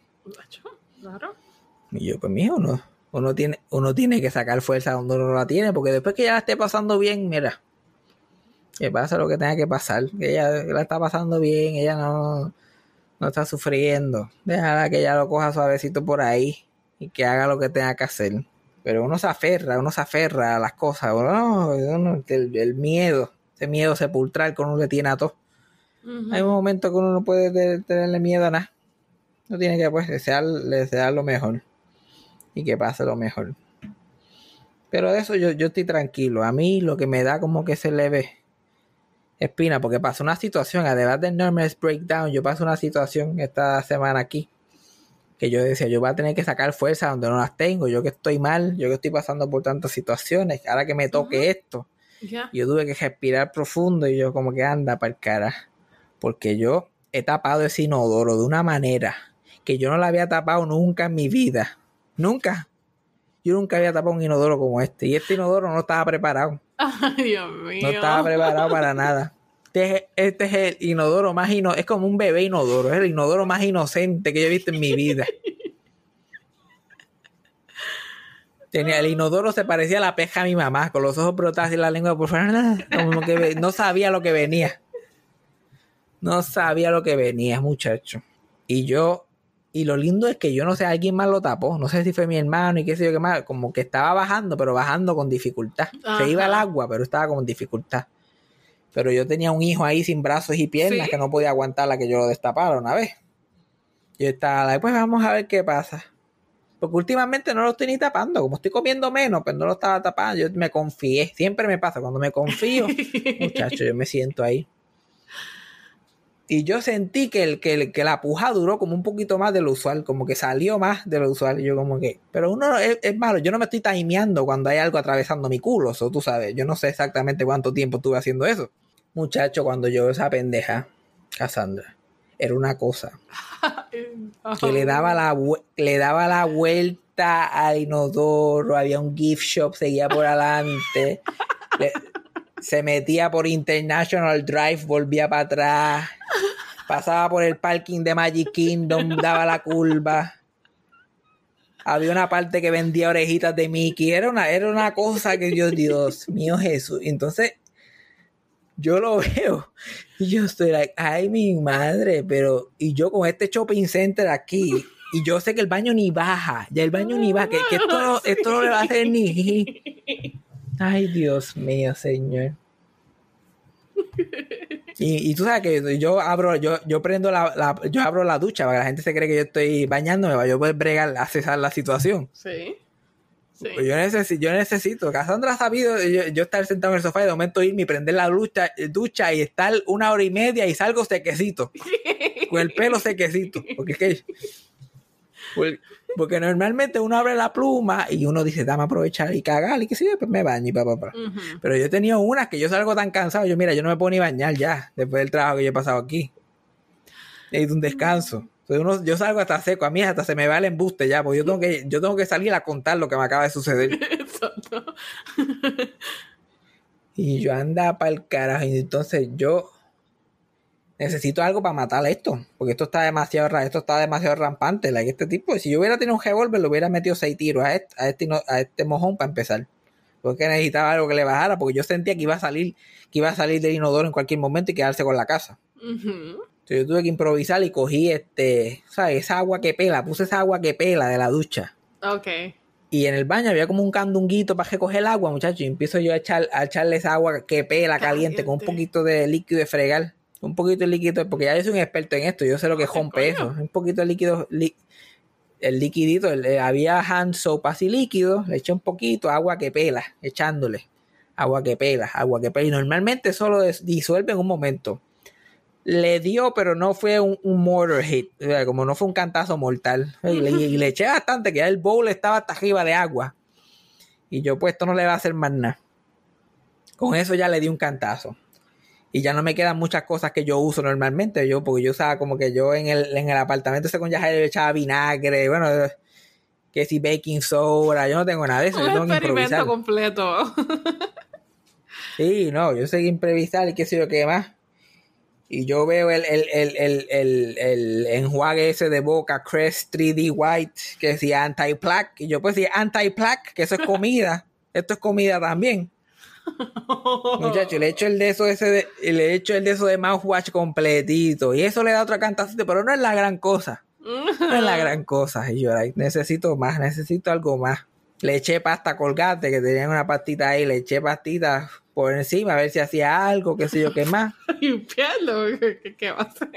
Claro. Y yo, pues mijo, uno, uno, tiene, uno tiene que sacar fuerza donde uno no la tiene, porque después que ya la esté pasando bien, mira, que pasa lo que tenga que pasar, que ella la está pasando bien, ella no, no está sufriendo, déjala que ella lo coja suavecito por ahí y que haga lo que tenga que hacer. Pero uno se aferra, uno se aferra a las cosas, uno, uno- el, el miedo, ese miedo sepulcral que uno le tiene a todo. Hay un momento que uno no puede te- tenerle miedo a nada. No tiene que pues desear, desear lo mejor. Y que pase lo mejor. Pero de eso yo, yo estoy tranquilo. A mí lo que me da como que se le ve espina, porque pasó una situación, además del Nervous Breakdown, yo pasé una situación esta semana aquí. Que yo decía, yo voy a tener que sacar fuerza donde no las tengo. Yo que estoy mal, yo que estoy pasando por tantas situaciones. Ahora que me toque esto, yo tuve que respirar profundo y yo como que anda para el cara. Porque yo he tapado ese inodoro de una manera que yo no la había tapado nunca en mi vida. Nunca. Yo nunca había tapado un inodoro como este. Y este inodoro no estaba preparado. Ay, Dios mío. No estaba preparado para nada. Este es, este es el inodoro más ino es como un bebé inodoro, es el inodoro más inocente que yo he visto en mi vida. Tenía el inodoro se parecía a la peja de mi mamá, con los ojos brotados y la lengua por fuera, como que no sabía lo que venía. No sabía lo que venía, muchacho. Y yo, y lo lindo es que yo no sé, alguien más lo tapó. No sé si fue mi hermano y qué sé yo qué más. Como que estaba bajando, pero bajando con dificultad. Se iba al agua, pero estaba con dificultad. Pero yo tenía un hijo ahí sin brazos y piernas Sí. que no podía aguantar la que yo lo destapara una vez. Yo estaba, like, pues vamos a ver qué pasa. Porque últimamente no lo estoy ni tapando. Como estoy comiendo menos, pues no lo estaba tapando. Yo me confié. Siempre me pasa. Cuando me confío, muchacho, yo me siento ahí. Y yo sentí que, el, que, el- que la puja duró como un poquito más de lo usual, como que salió más de lo usual. Y yo como que, pero uno es, es malo, yo no me estoy timeando cuando hay algo atravesando mi culo, eso tú sabes, yo no sé exactamente cuánto tiempo estuve haciendo eso. Muchacho, cuando yo esa pendeja, Cassandra, era una cosa. Que le daba la, le daba la vuelta al inodoro, había un gift shop, seguía por adelante, le- se metía por International Drive, volvía para atrás, pasaba por el parking de Magic Kingdom, daba la curva. Había una parte que vendía orejitas de Mickey. Era una, era una cosa que yo, Dios mío Jesús. Entonces yo lo veo y yo estoy like, ay mi madre, pero y yo con este shopping center aquí y yo sé que el baño ni baja, ya el baño ni baja, que, que esto, esto no le va a hacer ni... Ay Dios mío, señor. Y, y tú sabes que yo abro, yo, yo prendo la, la- yo abro la ducha para que la gente se cree que yo estoy bañándome para yo poder bregar, a cesar la situación. Sí. Sí. Pues yo necesito, yo necesito, Cassandra ha sabido yo, yo estar sentado en el sofá y de momento irme y prender la ducha, ducha y estar una hora y media y salgo sequecito, con el pelo sequecito, porque es que porque, porque normalmente uno abre la pluma y uno dice, dame aprovechar y cagar y que sí, pues me baño y pa, pa. Pero yo he tenido unas que yo salgo tan cansado, yo mira, yo no me puedo ni bañar ya, después del trabajo que yo he pasado aquí. Necesito un descanso. Entonces uno- yo salgo hasta seco, a mí hasta se me va el embuste ya, porque yo tengo que, yo tengo que salir a contar lo que me acaba de suceder. Y yo anda para el carajo. Y entonces yo necesito algo para matar esto. Porque esto está demasiado esto está demasiado rampante. like, este tipo, si yo hubiera tenido un revólver, le hubiera metido seis tiros a este, a este, a este mojón para empezar. Porque necesitaba algo que le bajara, porque yo sentía que iba a salir, que iba a salir del inodoro en cualquier momento y quedarse con la casa. Entonces yo tuve que improvisar y cogí este, ¿sabes? Esa agua que pela, puse esa agua que pela de la ducha. Ok. Y en el baño había como un candunguito para recoger el agua, muchachos. Y empiezo yo a, echar, a echarle esa agua que pela caliente, con un Caliente. poquito de líquido de fregar. Un poquito de líquido, porque ya yo soy un experto en esto. Yo sé lo que Ah, rompe coño. eso. Un poquito de líquido, li- el liquidito. el- eh, había hand soap así líquido. Le eché un poquito, agua que pela, echándole. Agua que pela, agua que pela. Y normalmente eso lo des- disuelve en un momento. Le dio, pero no fue un, un mortar hit. O sea, como no fue un cantazo mortal. Y le, y le eché bastante, que ya el bowl estaba hasta arriba de agua. Y yo, pues, esto no le va a hacer más nada. Con eso ya le di un cantazo. Y ya no me quedan muchas cosas que yo uso normalmente. Yo, porque yo usaba como que yo en el, en el apartamento ese con ya le echaba vinagre, bueno, que si baking soda, yo no tengo nada de eso. Un Yo tengo que improvisar. experimento completo. Sí, no, yo sé que improvisar y qué sé yo qué más. Y yo veo el, el, el, el, el, el enjuague ese de boca, Crest 3D White, que decía anti-plaque. Y yo pues decía anti-plaque, que eso es comida. Esto es comida también. Muchacho, le echo el de eso ese de, le echo el de eso de mouthwash completito. Y eso le da otra cantacito, pero no es la gran cosa. No es la gran cosa. Y yo, like, necesito más, necesito algo más. Le eché pasta colgate, que tenían una pastita ahí, le eché pastita por encima, a ver si hacía algo, qué sé yo, qué más. Limpiarlo. ¿Qué, qué va a hacer?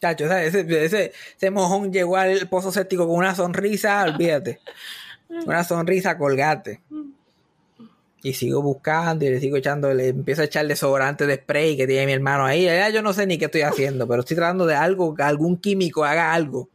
Chacho, ¿sabes? Ese, ese, ese mojón llegó al pozo séptico con una sonrisa, olvídate. Una sonrisa colgate. Y sigo buscando y le sigo echando, le empiezo a echar desodorante de spray que tiene mi hermano ahí. Ya yo no sé ni qué estoy haciendo, pero estoy tratando de algo, que algún químico haga algo.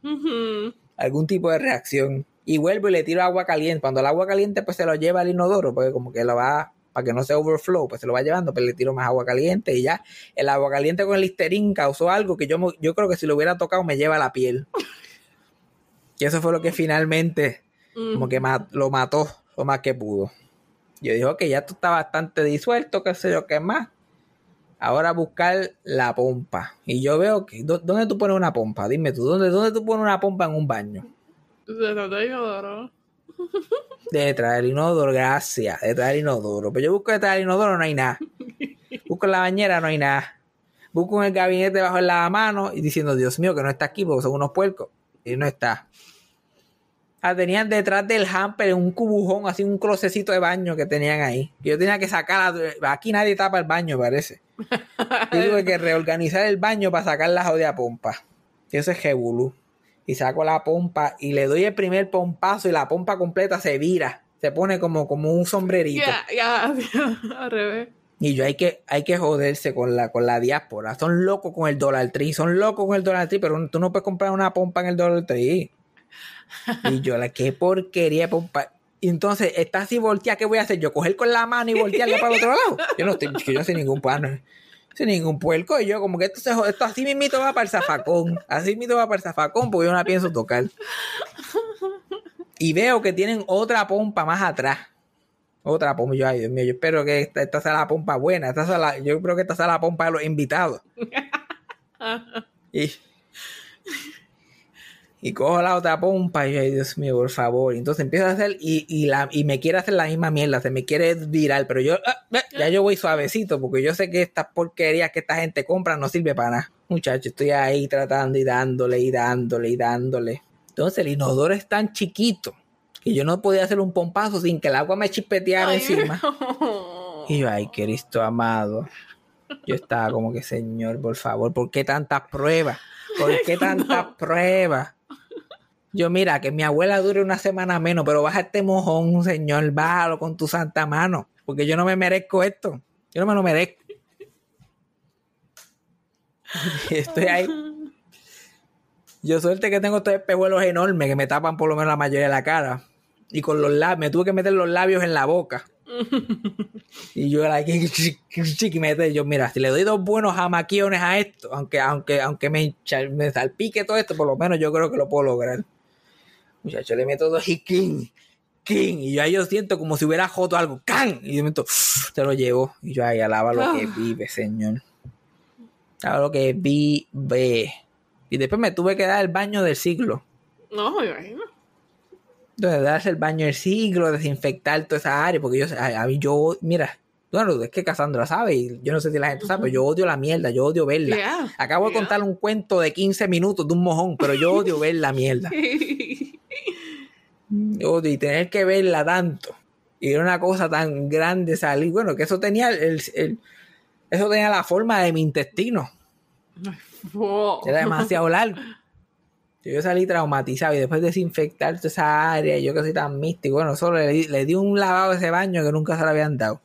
Algún tipo de reacción. Y vuelvo y le tiro agua caliente. Cuando el agua caliente pues se lo lleva al inodoro, porque como que lo va, para que no se overflow, pues se lo va llevando, pero le tiro más agua caliente y ya. El agua caliente con el listerín causó algo que yo, yo creo que si lo hubiera tocado me lleva a la piel. Y eso fue lo que finalmente como que lo mató lo más que pudo. Yo dije, que ya esto está bastante disuelto, qué sé yo, qué más. Ahora buscar la pompa. Y yo veo que, ¿dó- ¿dónde tú pones una pompa? Dime tú, ¿dónde, dónde tú pones una pompa en un baño? Detrás del inodoro. Detrás del inodoro, gracias. Detrás del inodoro. Pero yo busco detrás del inodoro, no hay nada. Busco en la bañera, no hay nada. Busco en el gabinete bajo el lavamanos y diciendo, Dios mío, que no está aquí porque son unos puercos. Y no está. Ah, tenían detrás del hamper un cubujón, así un closecito de baño que tenían ahí. Yo tenía que sacar. la- Aquí nadie tapa el baño, parece. Yo tuve que reorganizar el baño para sacar la jodida pompa. Y eso es jebulú. Y saco la pompa y le doy el primer pompazo y la pompa completa se vira. Se pone como, como un sombrerito. Ya, ya, ya, al revés. Y yo hay que, hay que joderse con la, con la diáspora. Son locos con el Dollar Tree. Son locos con el Dollar Tree, pero tú no puedes comprar una pompa en el Dollar Tree. Y yo, la qué porquería pompa. Y entonces, está así volteada, ¿qué voy a hacer? Yo coger con la mano y voltearle para el otro lado. Yo no estoy, yo no soy ningún plano. Sin ningún puerco. Y yo, como que esto, se esto así mismito va para el zafacón. Así mismito va para el zafacón porque yo no la pienso tocar. Y veo que tienen otra pompa más atrás. Otra pompa. Yo, ay, Dios mío, yo espero que esta, esta sea la pompa buena. Esta sea la- yo creo que esta sea la pompa de los invitados. Y, y cojo la otra pompa y yo, ay, Dios mío, por favor. Y entonces empiezo a hacer y, y, la, y me quiere hacer la misma mierda, se me quiere virar, pero yo, ah, ah, ya yo voy suavecito porque yo sé que estas porquerías que esta gente compra no sirve para nada. Muchacho, estoy ahí tratando y dándole y dándole y dándole. Entonces el inodoro es tan chiquito que yo no podía hacer un pompazo sin que el agua me chispeteara Ay, encima. no. Y yo, ay, Cristo amado. Yo estaba como que, Señor, por favor, ¿por qué tantas pruebas? ¿Por qué tantas pruebas? Yo, mira, que mi abuela dure una semana menos, pero baja este mojón, Señor, bájalo con tu santa mano, porque yo no me merezco esto. Yo no me lo merezco. Estoy ahí. Yo suerte que tengo estos espejuelos enormes que me tapan por lo menos la mayoría de la cara. Y con los labios, me tuve que meter los labios en la boca. Y yo era aquí. Yo, mira, si le doy dos buenos jamaquiones a esto, aunque, aunque, aunque me, me salpique todo esto, por lo menos yo creo que lo puedo lograr. Muchacho, le meto dos y king, king. Y yo ahí yo siento como si hubiera joto algo, can. Y de momento, te lo llevo. Y yo ahí alaba lo que vive, señor. Alaba lo que vive. Y después me tuve que dar el baño del siglo. No, me imagino. Entonces, darse el baño del siglo, desinfectar toda esa área, porque yo, a, a mí yo, mira, bueno, es que Cassandra sabe, y yo no sé si la gente sabe, pero yo odio la mierda, yo odio verla. Yeah, Acabo de contar un cuento de 15 minutos de un mojón, pero yo odio ver la mierda. Odio y tener que verla tanto. Y era una cosa tan grande salir, bueno, que eso tenía el, el- eso tenía la forma de mi intestino. Wow. Era demasiado largo. Yo salí traumatizado y después desinfectar toda esa área, yo que soy tan místico, bueno, solo le, di- le di un lavado a ese baño que nunca se lo habían dado.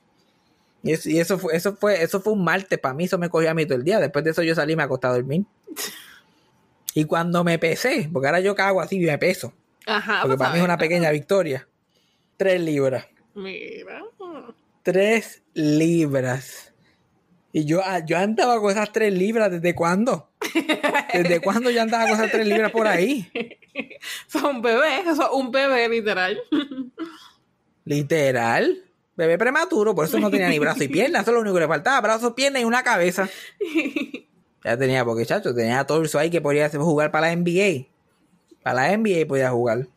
Y eso, y eso fue, eso fue, eso fue un martes para mí, eso me cogió a mí todo el día. Después de eso yo salí y me acosté a dormir. Y cuando me pesé, porque ahora yo cago así y me peso, Ajá. porque pues, para mí es una pequeña victoria. Tres libras. Mira. Tres libras. Y yo, ah, yo andaba con esas tres libras, ¿desde cuándo? ¿Desde cuándo yo andaba con esas tres libras por ahí? Eso es un bebé, eso es un bebé, literal. Literal. Bebé prematuro, por eso no tenía ni brazo y pierna. Eso es lo único que le faltaba. Brazo, pierna y una cabeza. Ya tenía, porque chacho, tenía torso ahí que podía jugar para la NBA. Para la NBA podía jugar.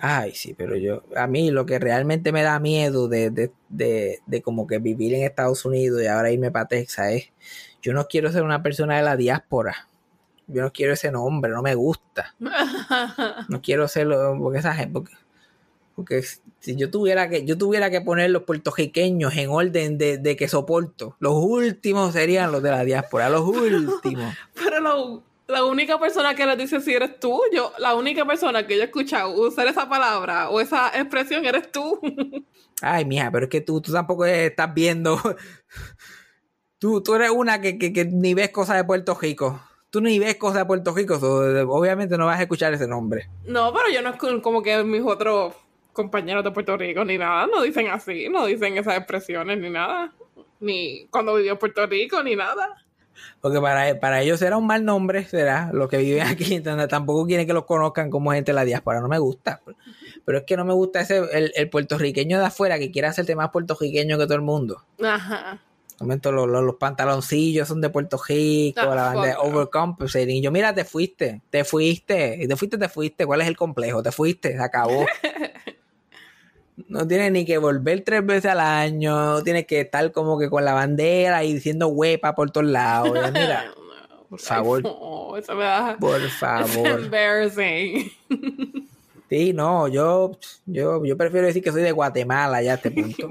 Ay, sí, pero yo, a mí lo que realmente me da miedo de, de, de, de como que vivir en Estados Unidos y ahora irme para Texas es, yo no quiero ser una persona de la diáspora. Yo no quiero ese nombre, no me gusta. No quiero serlo, porque esa gente, porque, porque si yo tuviera que, yo tuviera que poner los puertorriqueños en orden de, de que soporto, los últimos serían los de la diáspora, los últimos. Pero la, la única persona que les dice si eres tú, yo, la única persona que yo he escuchado usar esa palabra o esa expresión eres tú. Ay, mija, pero es que tú, tú tampoco estás viendo. Tú, tú eres una que, que, que ni ves cosas de Puerto Rico. Tú ni ves cosas de Puerto Rico, so, obviamente no vas a escuchar ese nombre. No, pero yo no es como que mis otros compañeros de Puerto Rico ni nada, no dicen así, no dicen esas expresiones ni nada. Ni cuando vivió en Puerto Rico ni nada. Porque para, para ellos será un mal nombre, será los que viven aquí. ¿entendés? Tampoco quieren que los conozcan como gente de la diáspora. No me gusta. Pero es que no me gusta ese el, el puertorriqueño de afuera que quiere hacerte más puertorriqueño que todo el mundo. Ajá. Momento los, los, los pantaloncillos son de Puerto Rico, Ah, la banda de overcompensating. Yo, mira, te fuiste, te fuiste, y te fuiste, te fuiste. ¿Cuál es el complejo? Te fuiste, se acabó. No tienes ni que volver tres veces al año, no tienes que estar como que con la bandera y diciendo huepa por todos lados. Ya, Mira, No, por favor. No, eso me da. por Es favor. embarrassing. Sí, no, yo, yo, yo prefiero decir que soy de Guatemala ya a este punto.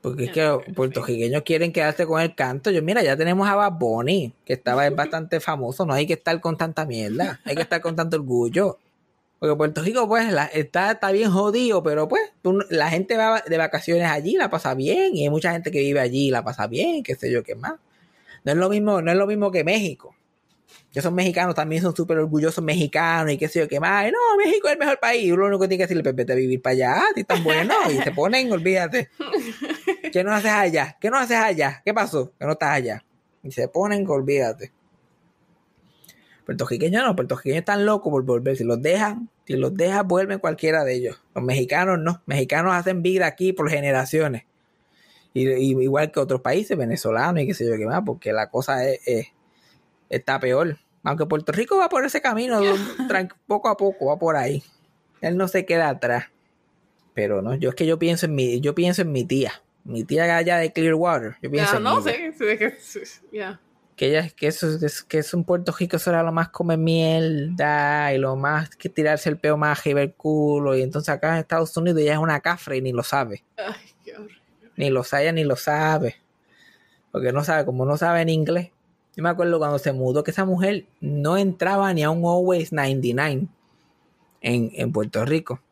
Porque es que puertorriqueños quieren quedarse con el canto. Yo, mira, ya tenemos a Bad Bunny, que estaba es bastante famoso. No hay que estar con tanta mierda. Hay que estar con tanto orgullo. Porque Puerto Rico, pues, la- está, está bien jodido, pero pues, tú- la gente va de vacaciones allí, la pasa bien. Y hay mucha gente que vive allí la pasa bien, qué sé yo, qué más. No es lo mismo, no es lo mismo que México. Que son mexicanos, también son súper orgullosos mexicanos y qué sé yo qué más. Y no, México es el mejor país. Uno lo único que tiene que decirle, pues vete a vivir para allá, ti tan bueno. Y se ponen, olvídate. ¿Qué no haces allá? ¿Qué no haces allá? ¿Qué pasó? Que no estás allá. Y se ponen olvídate. Puertorriqueños no, puertorriqueños están locos por volver. Si los dejan, si los dejan, vuelven cualquiera de ellos. Los mexicanos no. Mexicanos hacen vida aquí por generaciones. Y, y igual que otros países, venezolanos y qué sé yo qué más, porque la cosa es, es- está peor. Aunque Puerto Rico va por ese camino, poco a poco, va por ahí. Él no se queda atrás. Pero no, yo es que yo pienso en mi, yo pienso en mi tía. Mi tía allá de Clearwater. Yo pienso Ya, en no sí, sí, Ya. Que ella que eso, es- que eso en Puerto Rico eso era lo más come mierda y lo más que tirarse el peo más y ver culo. Y entonces acá en Estados Unidos ella es una cafre y ni lo sabe. Ay, qué horrible. Ni lo sabe, ni lo sabe. Porque no sabe, como no sabe en inglés. Yo me acuerdo cuando se mudó que esa mujer no entraba ni a un Always 99 en, en Puerto Rico.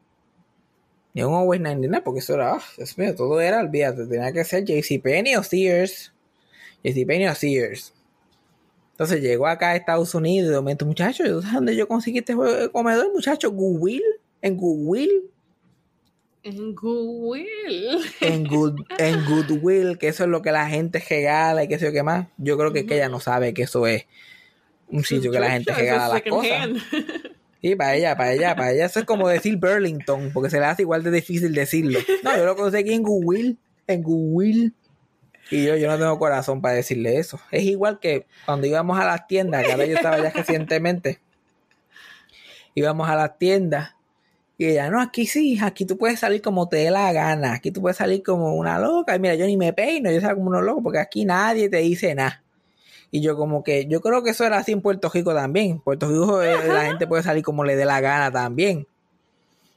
Ni a un Always 99, porque eso era, ah, Dios mío, todo era, olvídate, tenía que ser JCPenney o Sears. JCPenney o Sears. Entonces llegó acá a Estados Unidos y de momento, muchacho, ¿tú sabes dónde yo conseguí este jue- comedor, muchacho? Goodwill. En Goodwill. En Goodwill. en, good, en Goodwill, que eso es lo que la gente regala y qué sé yo qué más. Yo creo que, que ella no sabe que eso es un sitio que la gente regala las cosas. Sí, para ella, para ella, para ella eso es como decir Burlington, porque se le hace igual de difícil decirlo. No, yo lo conseguí en Goodwill, en Goodwill. Y yo, yo no tengo corazón para decirle eso. Es igual que cuando íbamos a las tiendas, que ahora yo estaba allá recientemente, íbamos a las tiendas y ella, no, aquí sí, aquí tú puedes salir como te dé la gana, aquí tú puedes salir como una loca. Y mira, yo ni me peino, yo salgo como uno loco, porque aquí nadie te dice nada. Y yo como que, yo creo que eso era así en Puerto Rico también. En Puerto Rico eh, la gente puede salir como le dé la gana también.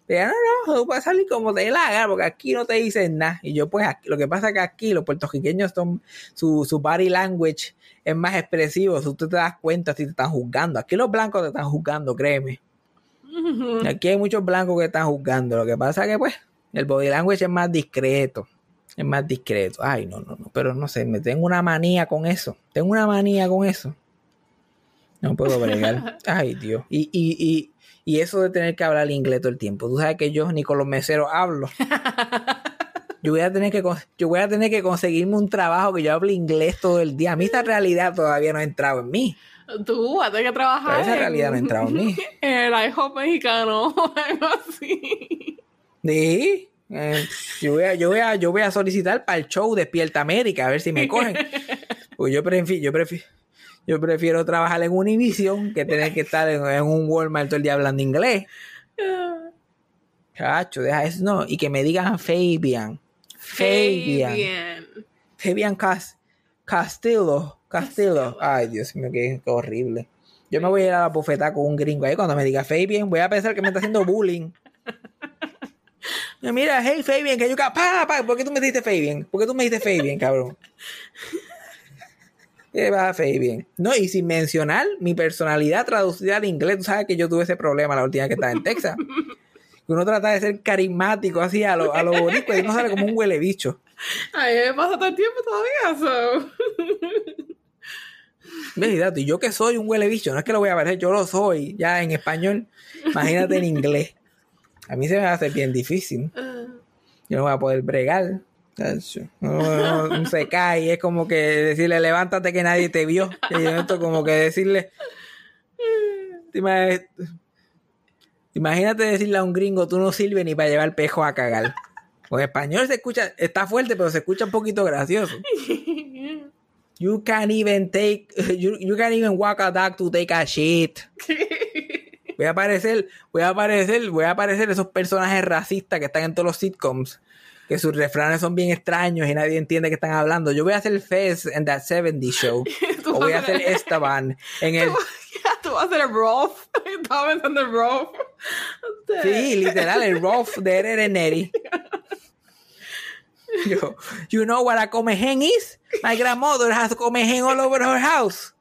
Ella, no, no, tú puedes salir como te la porque aquí no te dicen nada. Y yo pues, aquí- lo que pasa es que aquí los puertorriqueños son, su, su body language es más expresivo, si tú te das cuenta si te están juzgando. Aquí los blancos te están juzgando, créeme. Aquí hay muchos blancos que están juzgando. Lo que pasa es que, pues, el body language es más discreto. Es más discreto. Ay, no, no, no. Pero no sé, me tengo una manía con eso. Tengo una manía con eso. No puedo bregar. Ay, Dios. Y, y, y, y eso de tener que hablar inglés todo el tiempo. Tú sabes que yo ni con los meseros hablo. Yo voy a tener que yo voy a tener que conseguirme un trabajo que yo hable inglés todo el día. A mí esta realidad todavía no ha entrado en mí. Tú vas a tener que trabajar. Pero esa en- realidad no ha entrado en mí. En el IHOP mexicano o algo así. Sí. eh, yo, voy a, yo, voy a, yo voy a solicitar para el show Despierta América, a ver si me cogen. Pues yo prefiero, yo prefiero, yo prefiero trabajar en Univision que tener que estar en, en un Walmart todo el día hablando inglés. Chacho, deja eso, no. Y que me digan Fabian. Fabian. Fabian. Fabian Cas Castillo. Castillo. Ay, Dios mío, qué, qué horrible. Yo me voy a ir a la bofetada con un gringo ahí cuando me diga Fabian. Voy a pensar que me está haciendo bullying. Mira, hey Fabian, que yo pa, pa, ¿por qué tú me dijiste Fabian? ¿Por qué tú me dijiste Fabian, cabrón? ¿Qué va, Fabian? No, y sin mencionar mi personalidad traducida al inglés, tú sabes que yo tuve ese problema la última vez que estaba en Texas. Que uno trata de ser carismático así a lo, a lo bonito y uno sale como un huele bicho. Ay, me pasa todo el tiempo todavía. So. Y yo que soy un huele bicho, no es que lo voy a ver, yo lo soy ya en español. Imagínate en inglés. A mí se me va a hacer bien difícil. Yo no voy a poder bregar. Se cae. Es como que decirle, levántate que nadie te vio. Y esto como que decirle. ¿Te ima- Imagínate decirle a un gringo, tú no sirves ni para llevar pejo a cagar. Pues español se escucha, está fuerte, pero se escucha un poquito gracioso. You can't even take, you, you can't even walk a dog to take a shit. Voy a aparecer, voy a aparecer, voy a aparecer esos personajes racistas que están en todos los sitcoms, que sus refranes son bien extraños y nadie entiende que están hablando. Yo voy a hacer Fez en That 70 Show. O voy a hacer Esteban en el... Tú vas a hacer el Rolf. Estaba pensando en Rolf. Sí, literal, el Rolf de Ere Neri. Yo, you know what a comején is? My grandmother has comején all over her house.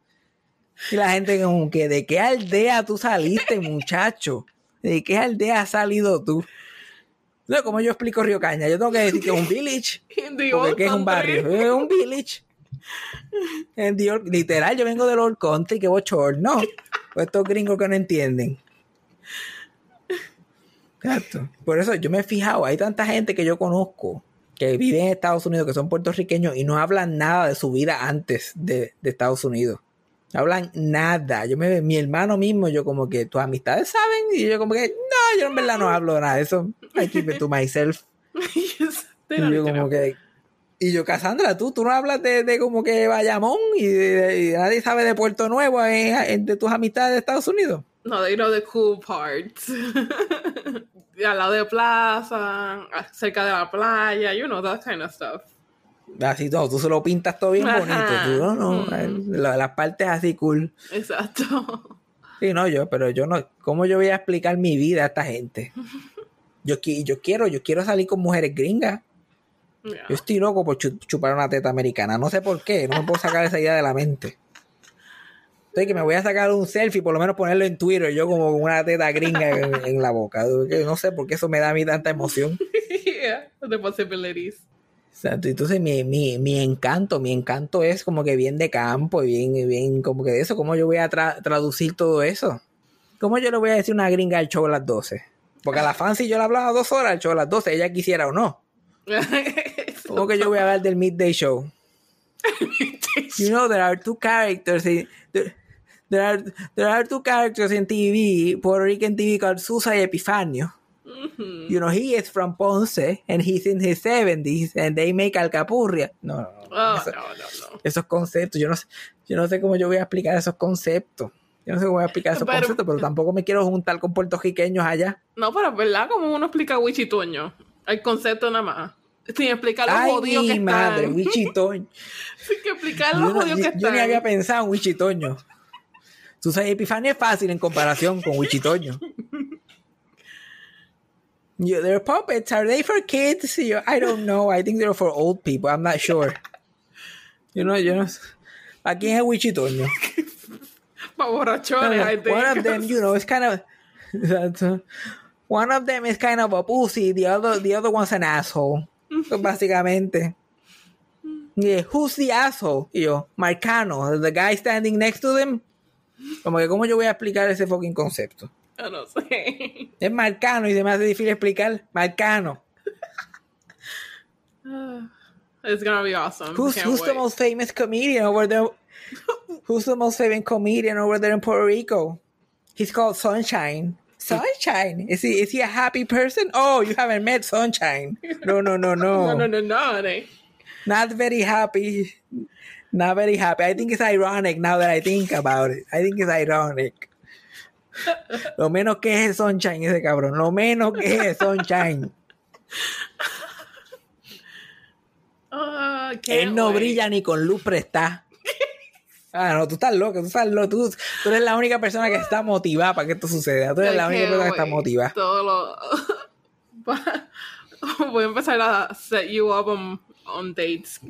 Y la gente como que, ¿de qué aldea tú saliste, muchacho? ¿De qué aldea has salido tú? No, como yo explico Río Caña, yo tengo que decir que es un village. Porque ¿qué es un barrio? Es un village. En the old- literal, yo vengo del old country, que bochorno. Pues estos gringos que no entienden. Exacto. Por eso yo me he fijado, hay tanta gente que yo conozco que viven en Estados Unidos, que son puertorriqueños y no hablan nada de su vida antes de, de Estados Unidos. No hablan nada. Yo me mi hermano mismo, yo como que tus amistades saben, y yo como que, no, yo en verdad no hablo nada de eso. I keep it to myself. Y yo need to como know. que, y yo, Cassandra, tú, tú no hablas de, de como que Bayamón y, de- y nadie sabe de Puerto Nuevo de tus amistades de Estados Unidos. No, they know the cool parts. Al lado de plaza, cerca de la playa, you know, that kind of stuff. Así todo, tú se lo pintas todo bien Ajá. bonito. Tú, no, no, Mm. la- las partes así cool. Exacto. Sí, no, yo, pero yo no, ¿cómo yo voy a explicar mi vida a esta gente? Yo, yo quiero, yo quiero salir con mujeres gringas. Yo estoy loco por chu- chupar una teta americana. No sé por qué, no me puedo sacar esa idea de la mente. Estoy que me voy a sacar un selfie, por lo menos ponerlo en Twitter, yo como con una teta gringa en, en la boca. No sé por qué eso me da a mí tanta emoción. yeah, the possibilities. Exacto, Entonces mi, mi, mi encanto, mi encanto es como que bien de campo y bien, bien como que de eso. ¿Cómo yo voy a tra- traducir todo eso? ¿Cómo yo le voy a decir una gringa al show a las 12? Porque a la fancy yo le hablaba dos horas al show a las 12, ella quisiera o no. ¿Cómo que yo voy a hablar del midday show? You know there are two characters in, there, there are there are two characters in TV, Puerto Rican TV called Susa y Epifanio. You know he is from Ponce and he's in his 70s and they make alcapurria. No, no, no. Oh, Eso- no, no, no. esos conceptos, yo no sé, yo no sé cómo yo voy a explicar esos conceptos. Yo no sé cómo voy a explicar esos Pero- conceptos, pero tampoco me quiero juntar con puertorriqueños allá. No, pero verdad, como uno explica wichitueño. El concepto nada más. Sin explicar los Ay, jodidos que mi madre, están. Wichitoño. Sin que explicar los jodidos yo- que yo ni están. había pensado en Wichitoño. Tú sabes, Epifanio es fácil en comparación con Wichitoño. Yo, their puppets, are they for kids? I don't know. I think they're for old people. I'm not sure. Yo no, yo no sé. ¿A quién es Wichitoño? Borrachones, I think. One of them, you know, is kind of that's, uh, one of them is kind of a pussy. The other, the other one's an asshole. So, básicamente. Yeah, who's the asshole? Y yo, Marcano, the guy standing next to them. Como que, ¿cómo yo voy a explicar ese fucking concepto? Yo no sé. Es Marcano y se me hace difícil explicar. Marcano. It's gonna be awesome. Who's, who's the most famous comedian over there? Who's the most famous comedian over there in Puerto Rico? He's called Sunshine. Sunshine. Is he is he a happy person? Oh, you haven't met Sunshine. No, no, no, no. No, no, no, no, honey. Not very happy. Not very happy. I think it's ironic now that I think about it. I think it's ironic. Lo menos que es Sunshine ese cabrón. Lo menos que es Sunshine. Ah, Can't Él no wait. brilla ni con luz prestada. Ah, no, tú estás loco, tú estás loco. Tú, tú eres la única persona que está motivada para que esto suceda. Tú eres la única persona que está motivada. Todo lo... Voy a empezar a set you up on, on dates.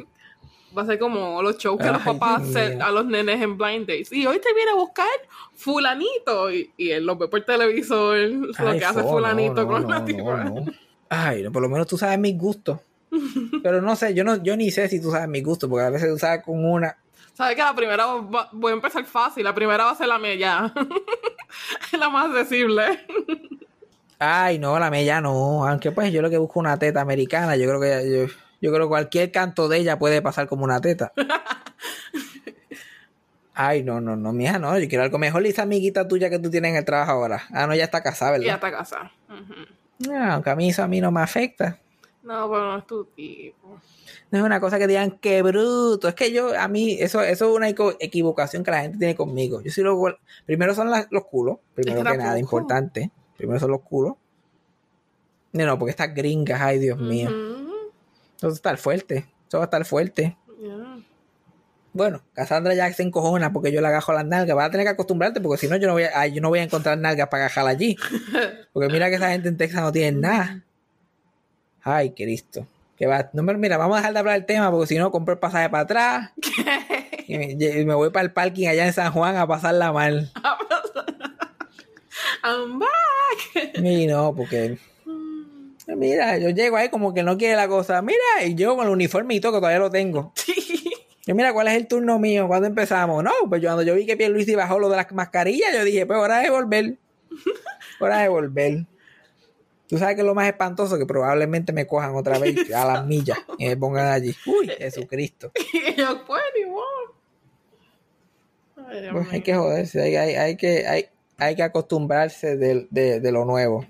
Va a ser como los shows que los papás set a los nenes en blind dates. Y hoy te viene a buscar fulanito. Y, y él lo ve por televisor, lo Ay, que hace fulanito no, no, con la tipa. Ay, por lo menos tú sabes mis gustos. Pero no sé, yo no, yo ni sé si tú sabes mis gustos, porque a veces tú sabes con una. ¿Sabes que la primera va- voy a empezar fácil? La primera va a ser la mía. Es la más accesible. Ay, no, la mella no. Aunque pues yo lo que busco una teta americana, yo creo que yo, yo creo que cualquier canto de ella puede pasar como una teta. Ay, no, no, no, mija, no. Yo quiero algo mejor. Y esa amiguita tuya que tú tienes en el trabajo ahora. Ah, no, ya está casada, ¿verdad? hasta casa. Ujú. Ah, aunque a mí eso a mí no me afecta. No, pero no es tu tipo. No es una cosa que digan, qué bruto. Es que yo, a mí, eso, eso es una equivocación que la gente tiene conmigo. Yo soy lo, primero son los culos, primero que nada, importante. Primero son los culos. No, no, porque estas gringas, ay Dios mío. Eso va a estar fuerte. Eso va a estar fuerte. Yeah. Bueno, Cassandra ya se encojona porque yo le agajo las nalgas. Vas a tener que acostumbrarte porque si no, yo no voy a, ay, yo no voy a encontrar nalgas para agajar allí. Porque mira que esa gente en Texas no tiene nada. Ay, Cristo. Que va, no, mira, vamos a dejar de hablar del tema porque si no, compro el pasaje para atrás. Y me, y me voy para el parking allá en San Juan a pasarla mal. I'm back. Y no, porque. Mira, yo llego ahí como que no quiere la cosa. Mira, y yo con el todo, que todavía lo tengo. Yo, mira, ¿cuál es el turno mío? ¿Cuándo empezamos? No, pues yo cuando yo vi que Pierluisi bajó lo de las mascarillas, yo dije, pues hora de volver. Hora de volver. Tú sabes que es lo más espantoso que probablemente me cojan otra vez a las millas y me pongan allí. Uy, Jesucristo. Y yo, pues, Dios Pues hay que joderse, hay, hay, hay que, hay, hay que acostumbrarse del- de, de lo nuevo.